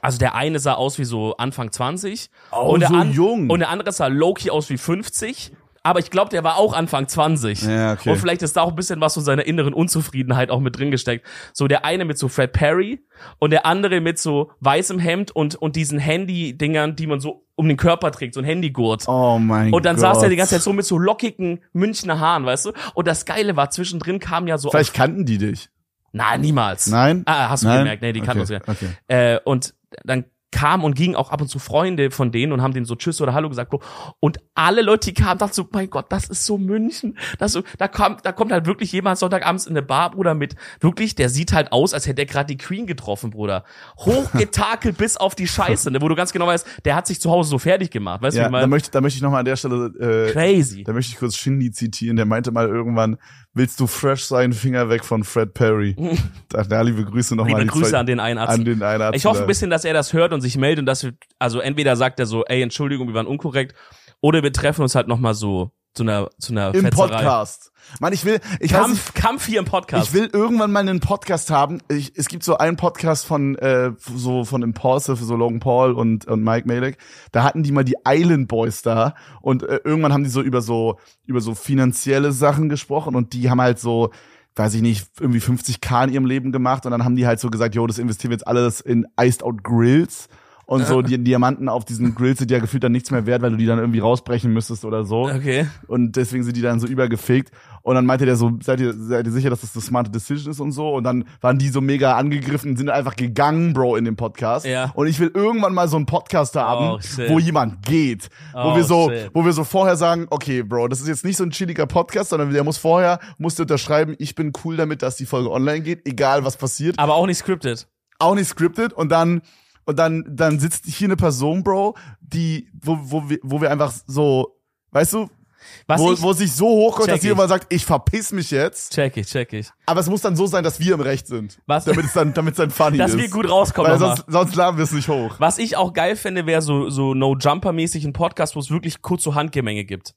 Speaker 2: Also der eine sah aus wie so Anfang 20.
Speaker 1: Oh,
Speaker 2: und der
Speaker 1: so jung.
Speaker 2: Und der andere sah Loki aus wie 50. Aber ich glaube, der war auch Anfang 20.
Speaker 1: Ja, okay.
Speaker 2: Und vielleicht ist da auch ein bisschen was von seiner inneren Unzufriedenheit auch mit drin gesteckt. So der eine mit so Fred Perry und der andere mit so weißem Hemd und, und diesen Handy-Dingern, die man so um den Körper trägt, so ein Handygurt.
Speaker 1: Oh mein Gott.
Speaker 2: Und dann saß er die ganze Zeit so mit so lockigen Münchner Haaren, weißt du? Und das Geile war, zwischendrin kam ja so
Speaker 1: Vielleicht kannten die dich.
Speaker 2: Na, niemals.
Speaker 1: Nein?
Speaker 2: Ah, hast du
Speaker 1: Nein?
Speaker 2: gemerkt, nee, die kannten uns
Speaker 1: okay.
Speaker 2: ja.
Speaker 1: Okay.
Speaker 2: Äh, und dann kamen und gingen auch ab und zu Freunde von denen und haben denen so Tschüss oder Hallo gesagt. Und alle Leute, die kamen, dachten so, mein Gott, das ist so München. Das so, da kommt, da kommt halt wirklich jemand Sonntagabends in eine Bar, Bruder, mit wirklich, der sieht halt aus, als hätte er gerade die Queen getroffen, Bruder. Hochgetakelt [laughs] bis auf die Scheiße, ne, wo du ganz genau weißt, der hat sich zu Hause so fertig gemacht. Weißt du,
Speaker 1: Ja,
Speaker 2: wie ich
Speaker 1: da
Speaker 2: meine?
Speaker 1: möchte, da möchte ich nochmal an der Stelle, äh,
Speaker 2: Crazy.
Speaker 1: da möchte ich kurz Shindy zitieren, der meinte mal irgendwann, willst du fresh sein, Finger weg von Fred Perry. [laughs] da, da liebe Grüße nochmal.
Speaker 2: Liebe Grüße an den einen Arzt.
Speaker 1: An den einen Arzt
Speaker 2: ich hoffe ein bisschen, dass er das hört und sich meldet und dass wir, also entweder sagt er so, ey, Entschuldigung, wir waren unkorrekt, oder wir treffen uns halt nochmal so zu einer, zu einer
Speaker 1: Im
Speaker 2: Fetzerei.
Speaker 1: Podcast. Mann, ich will, ich weiß nicht,
Speaker 2: Kampf, Kampf hier im Podcast.
Speaker 1: Ich will irgendwann mal einen Podcast haben. Ich, es gibt so einen Podcast von äh, so von Impulsive, so Logan Paul und, und Mike Malek. Da hatten die mal die Island Boys da und äh, irgendwann haben die so über so über so finanzielle Sachen gesprochen und die haben halt so weiß ich nicht, irgendwie 50k in ihrem Leben gemacht und dann haben die halt so gesagt, jo, das investieren wir jetzt alles in Iced Out Grills. Und so die Diamanten auf diesen Grills sind ja gefühlt dann nichts mehr wert, weil du die dann irgendwie rausbrechen müsstest oder so.
Speaker 2: okay.
Speaker 1: Und deswegen sind die dann so übergefegt. Und dann meinte der so, seid ihr, seid ihr sicher, dass das eine smarte Decision ist und so? Und dann waren die so mega angegriffen und sind einfach gegangen, Bro, in dem Podcast.
Speaker 2: Ja.
Speaker 1: Und ich will irgendwann mal so einen Podcast haben,
Speaker 2: Oh,
Speaker 1: wo jemand geht. wo
Speaker 2: Oh,
Speaker 1: wir so,
Speaker 2: shit.
Speaker 1: wo wir so vorher sagen, okay, Bro, das ist jetzt nicht so ein chilliger Podcast, sondern der muss vorher, musst du unterschreiben, ich bin cool damit, dass die Folge online geht, egal was passiert
Speaker 2: Aber auch nicht scripted.
Speaker 1: auch nicht scripted und dann und dann dann sitzt hier eine Person, Bro, die wo wo wir, wo wir einfach so, weißt du,
Speaker 2: Was
Speaker 1: wo,
Speaker 2: ich,
Speaker 1: wo es sich so hochkommt, dass jemand sagt, ich verpiss mich jetzt,
Speaker 2: check ich, check ich.
Speaker 1: aber es muss dann so sein, dass wir im Recht sind,
Speaker 2: Was-
Speaker 1: damit es dann damit es dann funny
Speaker 2: Dass
Speaker 1: ist.
Speaker 2: wir gut rauskommen.
Speaker 1: weil sonst sonst laden wir es nicht hoch.
Speaker 2: Was ich auch geil fände, wäre so, so No-Jumper-mäßig ein Podcast, wo es wirklich kurz so Handgemenge gibt.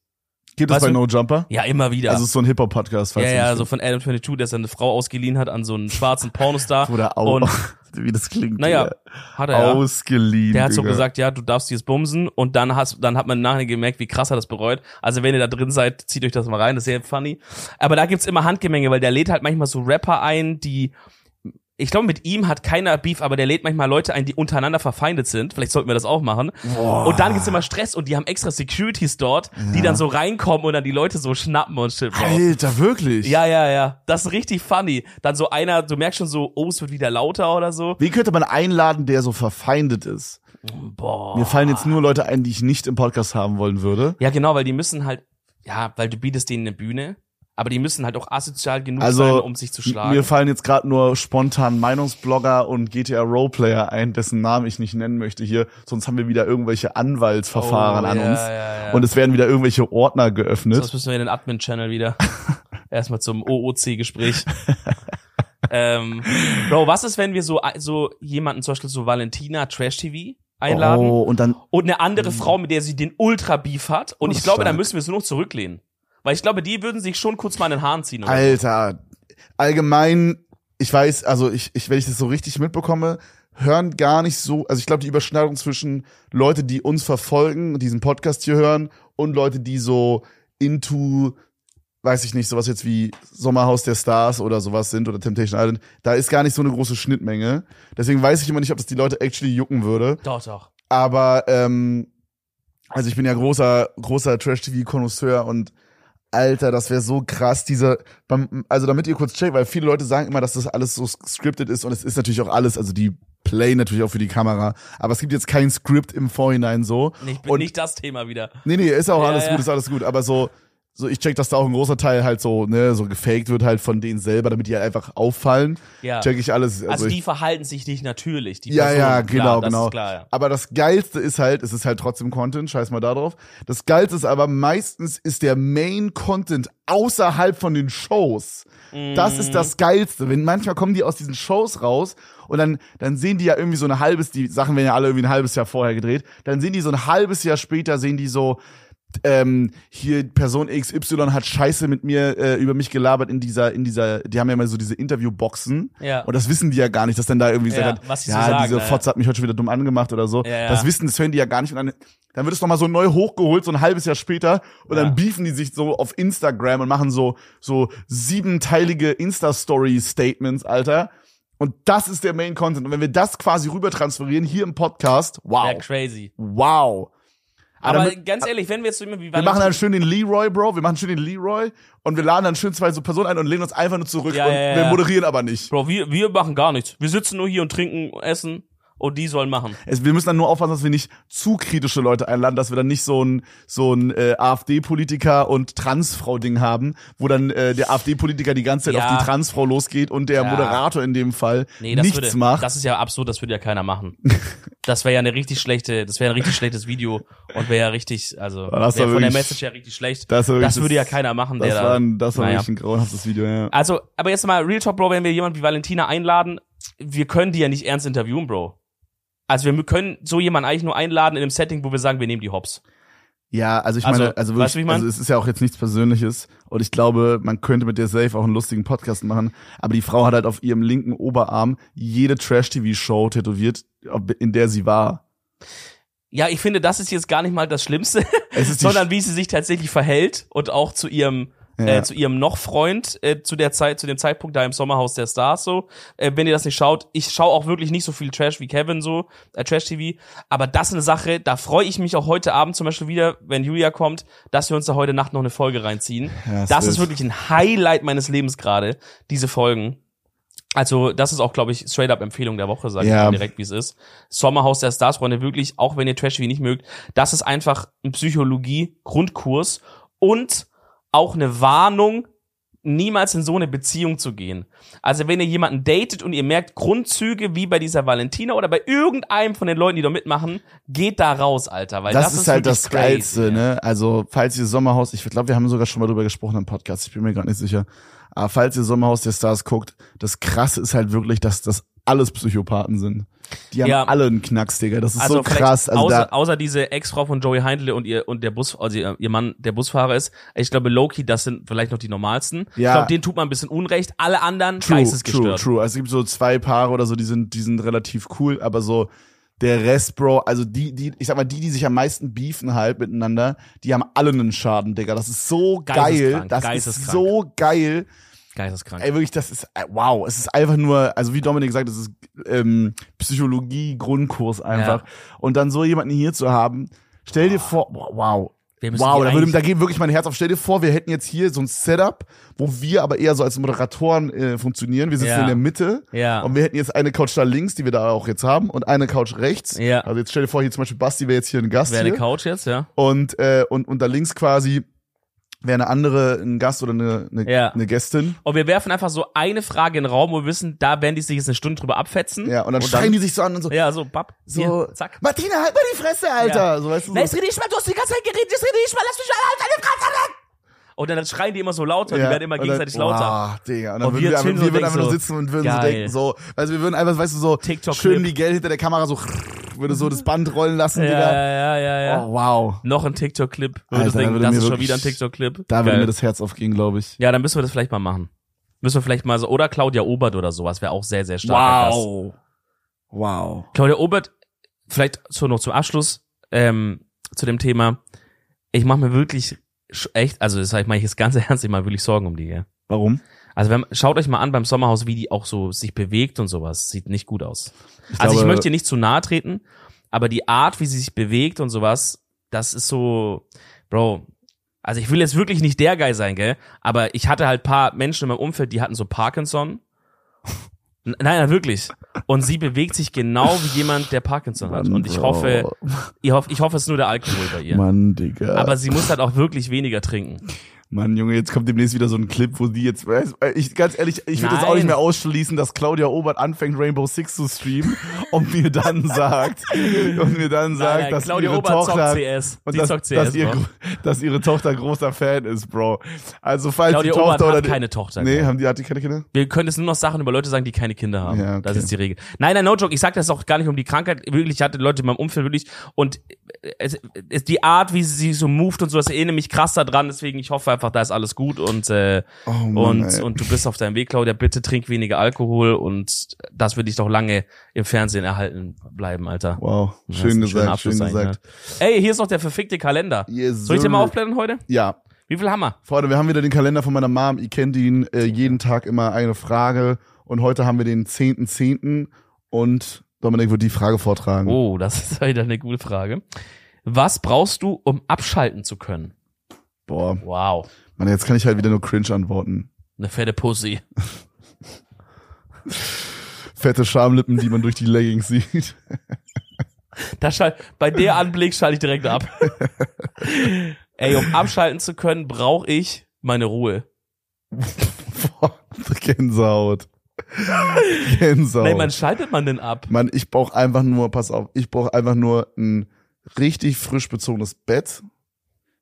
Speaker 1: Gibt es
Speaker 2: Weißt
Speaker 1: bei No Jumper?
Speaker 2: Ja, immer wieder.
Speaker 1: Also so ein Hip Hop Podcast, falls
Speaker 2: ja, ja, so von Adam 22, der seine Frau ausgeliehen hat an so einen schwarzen [laughs] Pornostar.
Speaker 1: oder auch
Speaker 2: Und, [laughs]
Speaker 1: wie das klingt.
Speaker 2: naja,
Speaker 1: Digga.
Speaker 2: hat er ja.
Speaker 1: ausgeliehen.
Speaker 2: Der hat so
Speaker 1: Digga.
Speaker 2: gesagt, ja, du darfst dieses bumsen und dann hast, dann hat man nachher gemerkt, wie krass er das bereut. Also wenn ihr da drin seid, zieht euch das mal rein, das ist sehr funny. Aber da gibt's immer Handgemenge, weil der lädt halt manchmal so Rapper ein, die ich glaube, mit ihm hat keiner Beef, aber der lädt manchmal Leute ein, die untereinander verfeindet sind. Vielleicht sollten wir das auch machen. Und dann gibt's immer Stress und die haben extra Securities dort, die dann so reinkommen und dann die Leute so schnappen und shit. Bro.
Speaker 1: Alter, wirklich?
Speaker 2: Ja, ja, ja. Das ist richtig funny. Dann so einer, du merkst schon so, oh, es wird wieder lauter oder so.
Speaker 1: Wie könnte man einladen, der so verfeindet ist?
Speaker 2: Boah.
Speaker 1: Mir fallen jetzt nur Leute ein, die ich nicht im Podcast haben wollen würde.
Speaker 2: Ja, genau, weil die müssen halt, ja, weil du bietest denen eine Bühne, aber die müssen halt auch asozial genug
Speaker 1: Also,
Speaker 2: sein, um sich zu schlagen.
Speaker 1: Mir fallen jetzt gerade nur spontan Meinungsblogger und GTA Roleplayer ein, dessen Namen ich nicht nennen möchte hier, sonst haben wir wieder irgendwelche Anwaltsverfahren
Speaker 2: Oh,
Speaker 1: an
Speaker 2: ja,
Speaker 1: uns
Speaker 2: ja, ja.
Speaker 1: und es werden wieder irgendwelche Ordner geöffnet.
Speaker 2: Sonst müssen wir in den Admin-Channel wieder. [laughs] Erstmal zum OOC-Gespräch. [laughs] ähm, Bro, was ist, wenn wir so, so jemanden, zum Beispiel so Valentina Trash TV einladen
Speaker 1: Oh, und dann
Speaker 2: und eine andere Frau, mit der sie den Ultra-Beef hat und
Speaker 1: Oh,
Speaker 2: ich glaube,
Speaker 1: ist
Speaker 2: dann
Speaker 1: stark.
Speaker 2: müssen wir es nur noch zurücklehnen. Weil ich glaube, die würden sich schon kurz mal an den Haaren ziehen. Oder?
Speaker 1: Alter, allgemein, ich weiß, also ich, ich wenn ich das so richtig mitbekomme, hören gar nicht so, also ich glaube, die Überschneidung zwischen Leute, die uns verfolgen, diesen Podcast hier hören und Leute, die so into weiß ich nicht, sowas jetzt wie Sommerhaus der Stars oder sowas sind oder Temptation Island, da ist gar nicht so eine große Schnittmenge. Deswegen weiß ich immer nicht, ob das die Leute actually jucken würde.
Speaker 2: Doch, doch.
Speaker 1: Aber ähm, also ich bin ja großer großer Trash-TV-Konnoisseur und Alter, das wäre so krass, dieser, beim, also damit ihr kurz checkt, weil viele Leute sagen immer, dass das alles so scripted ist und es ist natürlich auch alles, also die play natürlich auch für die Kamera, aber es gibt jetzt kein Skript im Vorhinein so.
Speaker 2: Nicht,
Speaker 1: und,
Speaker 2: nicht das Thema wieder.
Speaker 1: Nee, nee, ist auch
Speaker 2: Ja,
Speaker 1: alles
Speaker 2: ja.
Speaker 1: gut, ist alles gut, aber so, so ich check, dass da auch ein großer Teil halt so, ne, so gefaked wird halt von denen selber, damit die halt einfach auffallen.
Speaker 2: Ja.
Speaker 1: Check ich alles.
Speaker 2: Also,
Speaker 1: Also, ich,
Speaker 2: die verhalten sich nicht natürlich. Die
Speaker 1: ja,
Speaker 2: Personen,
Speaker 1: ja,
Speaker 2: klar,
Speaker 1: genau,
Speaker 2: das
Speaker 1: genau.
Speaker 2: Klar, ja.
Speaker 1: Aber das Geilste ist halt, es ist halt trotzdem Content, scheiß mal da drauf. Das Geilste ist aber meistens ist der Main Content außerhalb von den Shows. Das ist das Geilste. Wenn manchmal kommen die aus diesen Shows raus und dann, dann sehen die ja irgendwie so ein halbes, die Sachen werden ja alle irgendwie ein halbes Jahr vorher gedreht, dann sehen die so ein halbes Jahr später, sehen die so, ähm, hier Person XY hat Scheiße mit mir äh, über mich gelabert in dieser, in dieser, die haben ja immer so diese Interviewboxen.
Speaker 2: Ja.
Speaker 1: Und das wissen die ja gar nicht, dass dann da irgendwie
Speaker 2: Ja,
Speaker 1: gesagt hat, ja,
Speaker 2: so sagen,
Speaker 1: diese
Speaker 2: ja, ja.
Speaker 1: Fotze hat mich heute schon wieder dumm angemacht oder so.
Speaker 2: Ja, ja.
Speaker 1: Das wissen, das hören die ja gar nicht. Und dann, dann wird es nochmal so neu hochgeholt, so ein halbes Jahr später. Und
Speaker 2: Ja.
Speaker 1: dann beefen die sich so auf Instagram und machen so, so siebenteilige Insta-Story-Statements, Alter. Und das ist der Main-Content. Und wenn wir das quasi rüber transferieren, hier im Podcast, wow.
Speaker 2: Wäre crazy.
Speaker 1: Wow.
Speaker 2: Aber
Speaker 1: damit-
Speaker 2: ganz ehrlich, wenn wir jetzt so immer wie
Speaker 1: wir machen dann schön den Leroy, Bro. Wir machen schön den Leroy und wir laden dann schön zwei so Personen ein und lehnen uns einfach nur zurück
Speaker 2: Ja,
Speaker 1: und
Speaker 2: ja,
Speaker 1: wir
Speaker 2: ja.
Speaker 1: moderieren aber nicht.
Speaker 2: Bro, wir, wir machen gar nichts. Wir sitzen nur hier und trinken, essen. Und die sollen machen.
Speaker 1: Es, wir müssen dann nur aufpassen, dass wir nicht zu kritische Leute einladen, dass wir dann nicht so ein so ein äh, AfD-Politiker und Transfrau-Ding haben, wo dann äh, der AfD-Politiker die ganze Zeit
Speaker 2: Ja.
Speaker 1: auf die Transfrau losgeht und der
Speaker 2: Ja.
Speaker 1: Moderator in dem Fall
Speaker 2: Nee, das
Speaker 1: nichts
Speaker 2: würde,
Speaker 1: macht.
Speaker 2: das ist ja absurd, das würde ja keiner machen. [laughs] Das wäre ja eine richtig schlechte, das wäre ein richtig schlechtes Video und wäre ja richtig, also
Speaker 1: Das
Speaker 2: wäre
Speaker 1: war
Speaker 2: von der Message ja richtig schlecht.
Speaker 1: das,
Speaker 2: Das
Speaker 1: wirklich
Speaker 2: würde ja keiner machen,
Speaker 1: das
Speaker 2: der
Speaker 1: war ein, das war
Speaker 2: Naja.
Speaker 1: wirklich ein grauenhaftes Video, ja.
Speaker 2: Also, aber jetzt mal Real Talk, Bro, wenn wir jemanden wie Valentina einladen, wir können die ja nicht ernst interviewen, Bro. Also wir können so jemanden eigentlich nur einladen in einem Setting, wo wir sagen, wir nehmen die Hops.
Speaker 1: Ja, also ich
Speaker 2: Also,
Speaker 1: meine, also
Speaker 2: weißt
Speaker 1: wirklich,
Speaker 2: du, wie ich mein?
Speaker 1: also es ist ja auch jetzt nichts Persönliches und ich glaube, man könnte mit der safe auch einen lustigen Podcast machen, aber die Frau hat halt auf ihrem linken Oberarm jede Trash-TV-Show tätowiert, in der sie war.
Speaker 2: Ja, ich finde, das ist jetzt gar nicht mal das Schlimmste, [laughs] sondern wie sie sich tatsächlich verhält und auch zu ihrem
Speaker 1: Ja.
Speaker 2: äh, zu ihrem noch Freund äh, zu der Zeit zu dem Zeitpunkt da im Sommerhaus der Stars so. Äh, wenn ihr das nicht schaut, ich schaue auch wirklich nicht so viel Trash wie Kevin so äh, Trash TV, aber das ist eine Sache, da freue ich mich auch heute Abend zum Beispiel wieder, wenn Julia kommt, dass wir uns da heute Nacht noch eine Folge reinziehen.
Speaker 1: Ja, es
Speaker 2: das ist
Speaker 1: ist-
Speaker 2: wirklich ein Highlight meines Lebens gerade, diese Folgen. Also, das ist auch, glaube ich, straight up Empfehlung der Woche, sage ich
Speaker 1: Ja.
Speaker 2: mal direkt, wie es ist. Sommerhaus der Stars, Freunde, wirklich, auch wenn ihr Trash TV nicht mögt, das ist einfach ein Psychologie-Grundkurs und auch eine Warnung, niemals in so eine Beziehung zu gehen. Also, wenn ihr jemanden datet und ihr merkt Grundzüge wie bei dieser Valentina oder bei irgendeinem von den Leuten, die da mitmachen, geht da raus, Alter, weil
Speaker 1: Das,
Speaker 2: das,
Speaker 1: ist halt das
Speaker 2: crazy,
Speaker 1: Geilste, ne? Also, falls ihr Sommerhaus, ich glaube, wir haben sogar schon mal drüber gesprochen im Podcast, ich bin mir gerade nicht sicher. Aber falls ihr Sommerhaus der Stars guckt, das krasse ist halt wirklich, dass das alles Psychopathen sind. Die haben
Speaker 2: Ja.
Speaker 1: alle einen Knacks, Digga. Das ist so
Speaker 2: vielleicht
Speaker 1: krass. Also
Speaker 2: außer, außer diese Ex-Frau von Joey Heindle und ihr und der Bus, also ihr, Mann, der Busfahrer ist. Ich glaube, Loki, das sind vielleicht noch die normalsten. Ich
Speaker 1: Ja.
Speaker 2: glaube, denen tut man ein bisschen Unrecht. Alle anderen
Speaker 1: True, true,
Speaker 2: geistesgestört.
Speaker 1: true. Also es gibt so zwei Paare oder so, die sind, die sind relativ cool, aber so der Rest, Bro, also die, die, ich sag mal, die, die sich am meisten beefen halt miteinander, die haben alle einen Schaden, Digga. Das ist so geil. Das ist so geil.
Speaker 2: Geisteskrank.
Speaker 1: Ey, wirklich, das ist, äh, wow. Es ist einfach nur, also wie Dominik sagt, es ist ähm, Psychologie-Grundkurs einfach. Und dann so jemanden hier zu haben, stell dir vor, wow, wow. Da, würde, da geht wirklich mein Herz auf. Stell dir vor, wir hätten jetzt hier so ein Setup, wo wir aber eher so als Moderatoren äh, funktionieren. Wir sitzen
Speaker 2: Ja.
Speaker 1: in der Mitte
Speaker 2: Ja.
Speaker 1: und wir hätten jetzt eine Couch da links, die wir da auch jetzt haben, und eine Couch rechts.
Speaker 2: Ja.
Speaker 1: Also jetzt stell dir vor, hier zum Beispiel Basti wäre jetzt hier ein Gast
Speaker 2: Wäre eine. Couch jetzt, ja?
Speaker 1: Und, äh, und, und da links quasi wäre eine andere, ein Gast oder eine, eine,
Speaker 2: Ja.
Speaker 1: eine Gästin.
Speaker 2: Und wir werfen einfach so eine Frage in den Raum, wo wir wissen, da werden die sich jetzt eine Stunde drüber abfetzen.
Speaker 1: Ja, und dann schreien die sich so an und so.
Speaker 2: Ja, so, bapp.
Speaker 1: So,
Speaker 2: Hier, zack.
Speaker 1: Martina, halt mal die Fresse, Alter.
Speaker 2: Ja.
Speaker 1: So, weißt du,
Speaker 2: Na, jetzt
Speaker 1: so.
Speaker 2: rede ich mal, du hast die ganze Zeit geredet, jetzt rede ich mal, lass mich mal, halt deine Fresse weg! Und dann schreien die immer so lauter, die werden immer
Speaker 1: und dann-
Speaker 2: gegenseitig lauter.
Speaker 1: Boah, Digga. Und dann
Speaker 2: Und
Speaker 1: würden
Speaker 2: wir
Speaker 1: wir, wir
Speaker 2: so
Speaker 1: würden einfach nur
Speaker 2: denken
Speaker 1: sitzen und würden
Speaker 2: geil.
Speaker 1: so denken, so, also wir würden einfach, weißt du, so
Speaker 2: TikTok-Clip.
Speaker 1: schön Miguel hinter der Kamera so, [laughs] würde so das Band rollen lassen,
Speaker 2: Ja,
Speaker 1: Digga.
Speaker 2: ja, ja, ja.
Speaker 1: Oh, wow.
Speaker 2: Noch ein TikTok-Clip. Denken, das ist schon wieder ein TikTok-Clip.
Speaker 1: Da würde mir das Herz aufgehen, glaube ich.
Speaker 2: Ja, dann müssen wir das vielleicht mal machen. Müssen wir vielleicht mal so, oder Claudia Obert oder sowas, wäre auch sehr, sehr stark.
Speaker 1: Wow. Wow.
Speaker 2: Claudia Obert, vielleicht so noch zum Abschluss, ähm, zu dem Thema. Ich mache mir wirklich echt, also das meine ich jetzt ganz [laughs] ernst, ich mache wirklich Sorgen um die, ja.
Speaker 1: Warum?
Speaker 2: Also wenn, schaut euch mal an beim Sommerhaus, wie die auch so sich bewegt und sowas. Sieht nicht gut aus.
Speaker 1: Ich
Speaker 2: also ich
Speaker 1: glaube-
Speaker 2: möchte ihr nicht zu nahe treten, aber die Art, wie sie sich bewegt und sowas, das ist so, Bro. Also ich will jetzt wirklich nicht der Guy sein, gell? Aber ich hatte halt paar Menschen in meinem Umfeld, die hatten so Parkinson. Nein, nein, wirklich. Und sie bewegt sich genau wie jemand, der Parkinson hat.
Speaker 1: Mann,
Speaker 2: Und ich hoffe, ich hoffe, ich hoffe, es ist nur der Alkohol bei ihr.
Speaker 1: Mann, Digga.
Speaker 2: Aber sie muss halt auch wirklich weniger trinken.
Speaker 1: Mann, Junge, jetzt kommt demnächst wieder so ein Clip, wo die jetzt, weiß- ich, ganz ehrlich, ich würde das auch
Speaker 2: Nein.
Speaker 1: nicht mehr ausschließen, dass Claudia Obert anfängt, Rainbow Six zu streamen und mir dann [laughs] sagt, und mir dann sagt,
Speaker 2: nein,
Speaker 1: dass
Speaker 2: Claudia
Speaker 1: ihre
Speaker 2: Obert
Speaker 1: Tochter,
Speaker 2: CS.
Speaker 1: und dass,
Speaker 2: CS,
Speaker 1: dass, ihr, dass ihre Tochter großer Fan ist, Bro. Also, falls
Speaker 2: Claudia
Speaker 1: die
Speaker 2: Obert
Speaker 1: Tochter
Speaker 2: hat
Speaker 1: oder,
Speaker 2: keine Tochter.
Speaker 1: nee, haben die, hat die keine Kinder?
Speaker 2: Wir können jetzt nur noch Sachen über Leute sagen, die keine Kinder haben.
Speaker 1: Ja, okay.
Speaker 2: Das ist die Regel. Nein, nein, no joke. Ich sag das auch gar nicht um die Krankheit. Wirklich, ich hatte Leute in meinem Umfeld wirklich. Und es, es, die Art, wie sie so moved und so, das erinnert mich krass daran. Deswegen, ich hoffe einfach, da ist alles gut. Und, äh,
Speaker 1: Oh Mann,
Speaker 2: und,
Speaker 1: ey.
Speaker 2: und du bist auf deinem Weg, Claudia. Bitte trink weniger Alkohol. Und das wird dich doch lange im Fernsehen erhalten bleiben, Alter.
Speaker 1: Wow, schön gesagt, schön gesagt.
Speaker 2: ne? Ey, hier ist noch der verfickte Kalender.
Speaker 1: Yes,
Speaker 2: Soll ich dir
Speaker 1: sir.
Speaker 2: mal aufblättern heute?
Speaker 1: Ja,
Speaker 2: Wie viel haben wir?
Speaker 1: Freunde, wir haben wieder den Kalender von meiner Mom. Ihr kennt ihn, äh, jeden Tag immer eine Frage. Und heute haben wir den 10.10. und Dominik wird die Frage vortragen.
Speaker 2: Oh, das [laughs] ist wieder eine gute Frage. Was brauchst du, um abschalten zu können?
Speaker 1: Boah,
Speaker 2: Wow.
Speaker 1: Mann, jetzt kann ich halt wieder nur cringe antworten.
Speaker 2: Eine fette Pussy. [laughs]
Speaker 1: fette Schamlippen, die man durch die Leggings sieht. [laughs]
Speaker 2: Da schall, bei der Anblick schalte ich direkt ab. [laughs] Ey, um abschalten zu können, brauche ich meine Ruhe.
Speaker 1: Boah, Gänsehaut. Gänsehaut.
Speaker 2: Nein, man schaltet man denn ab?
Speaker 1: Mann, ich brauche einfach nur, pass auf, ich brauche einfach nur ein richtig frisch bezogenes Bett,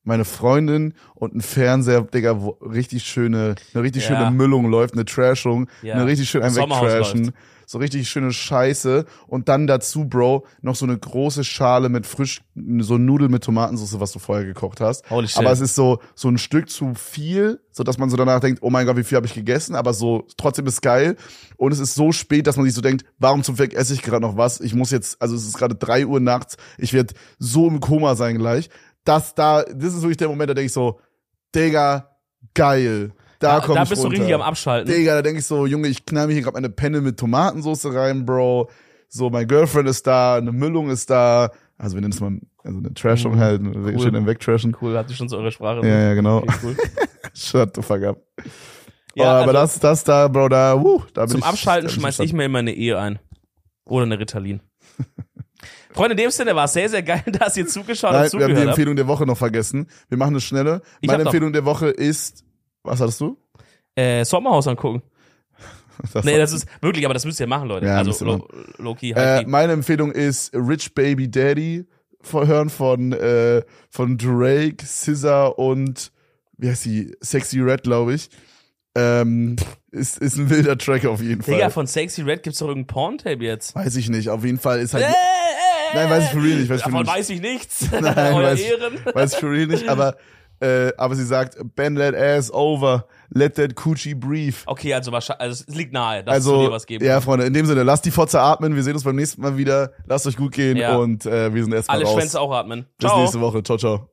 Speaker 1: meine Freundin und ein Fernseher, Digga, wo richtig schöne, eine richtig
Speaker 2: Ja.
Speaker 1: schöne Müllung läuft, eine Trashung,
Speaker 2: Ja.
Speaker 1: eine richtig schön ein Wegtrashen,
Speaker 2: läuft.
Speaker 1: so richtig schöne Scheiße und dann dazu, Bro, noch so eine große Schale mit frisch, so Nudeln mit Tomatensauce, was du vorher gekocht hast.
Speaker 2: Holy shit.
Speaker 1: Aber es ist so, so ein Stück zu viel, so dass man so danach denkt, oh mein Gott, wie viel habe ich gegessen, aber so, trotzdem ist geil. Und es ist so spät, dass man sich so denkt, warum zum Fick esse ich gerade noch was? Ich muss jetzt, also es ist gerade drei Uhr nachts, ich werde so im Koma sein gleich. Das da, das ist wirklich der Moment, da denke ich so, Digga, geil. Da,
Speaker 2: Da, da bist du
Speaker 1: runter.
Speaker 2: richtig am Abschalten.
Speaker 1: Digga, da denke ich so, Junge, ich knall mir hier gerade meine Penne mit Tomatensauce rein, Bro. So, mein Girlfriend ist da, eine Müllung ist da. Also wir nennen es mal also eine Trashung
Speaker 2: Mhm.
Speaker 1: halt, eine
Speaker 2: Cool.
Speaker 1: schön im Wegtrashen.
Speaker 2: Cool, habt ihr schon so eure Sprache?
Speaker 1: Ja, ja, genau.
Speaker 2: Okay, cool. [laughs]
Speaker 1: Shut the fuck up.
Speaker 2: Ja,
Speaker 1: oh, aber
Speaker 2: also
Speaker 1: das, das da, Bro, da, wuh, da bin
Speaker 2: zum
Speaker 1: ich,
Speaker 2: Abschalten schmeiß ich mir immer eine Ehe ein. Oder eine Ritalin. [laughs] Freunde, in dem Sinne war es sehr, sehr geil, [laughs] dass ihr zugeschaut
Speaker 1: Nein,
Speaker 2: und
Speaker 1: wir haben die
Speaker 2: zugehört habt.
Speaker 1: Empfehlung der Woche noch vergessen. Wir machen eine schnelle.
Speaker 2: Ich
Speaker 1: Meine Empfehlung der Woche ist, was hattest du?
Speaker 2: Äh, Sommerhaus angucken. [laughs]
Speaker 1: Das
Speaker 2: Nee, das ist wirklich, aber das müsst ihr machen, Leute.
Speaker 1: Ja,
Speaker 2: also low key,
Speaker 1: äh, meine Empfehlung ist Rich Baby Daddy hören von, äh, von Drake, Scissor und, wie heißt sie? Sexy Red, glaube ich. Ähm, ist, ist ein wilder Track auf jeden Fall.
Speaker 2: Digga, von Sexy Red gibt's doch irgendein Porn-Tape jetzt.
Speaker 1: weiß ich nicht. Auf jeden Fall ist halt,
Speaker 2: äh,
Speaker 1: Nein, weiß ich for real nicht, weiß
Speaker 2: Davon weiß ich nichts. [laughs]
Speaker 1: Nein,
Speaker 2: Euer
Speaker 1: weiß ich-
Speaker 2: Ehren.
Speaker 1: weiß ich for real nicht, aber, [laughs] äh, aber sie sagt, bend that ass over, let that coochie breathe.
Speaker 2: Okay, also wahrscheinlich, also es liegt nahe, dass es
Speaker 1: Also,
Speaker 2: dir was geben
Speaker 1: ja. Freunde, in dem Sinne, lasst die Fotze atmen. Wir sehen uns beim nächsten Mal wieder. Lasst euch gut gehen
Speaker 2: Ja.
Speaker 1: und äh, wir sind erstmal
Speaker 2: Alle
Speaker 1: raus.
Speaker 2: Schwänze auch atmen.
Speaker 1: Bis
Speaker 2: Ciao.
Speaker 1: nächste Woche. Ciao, ciao.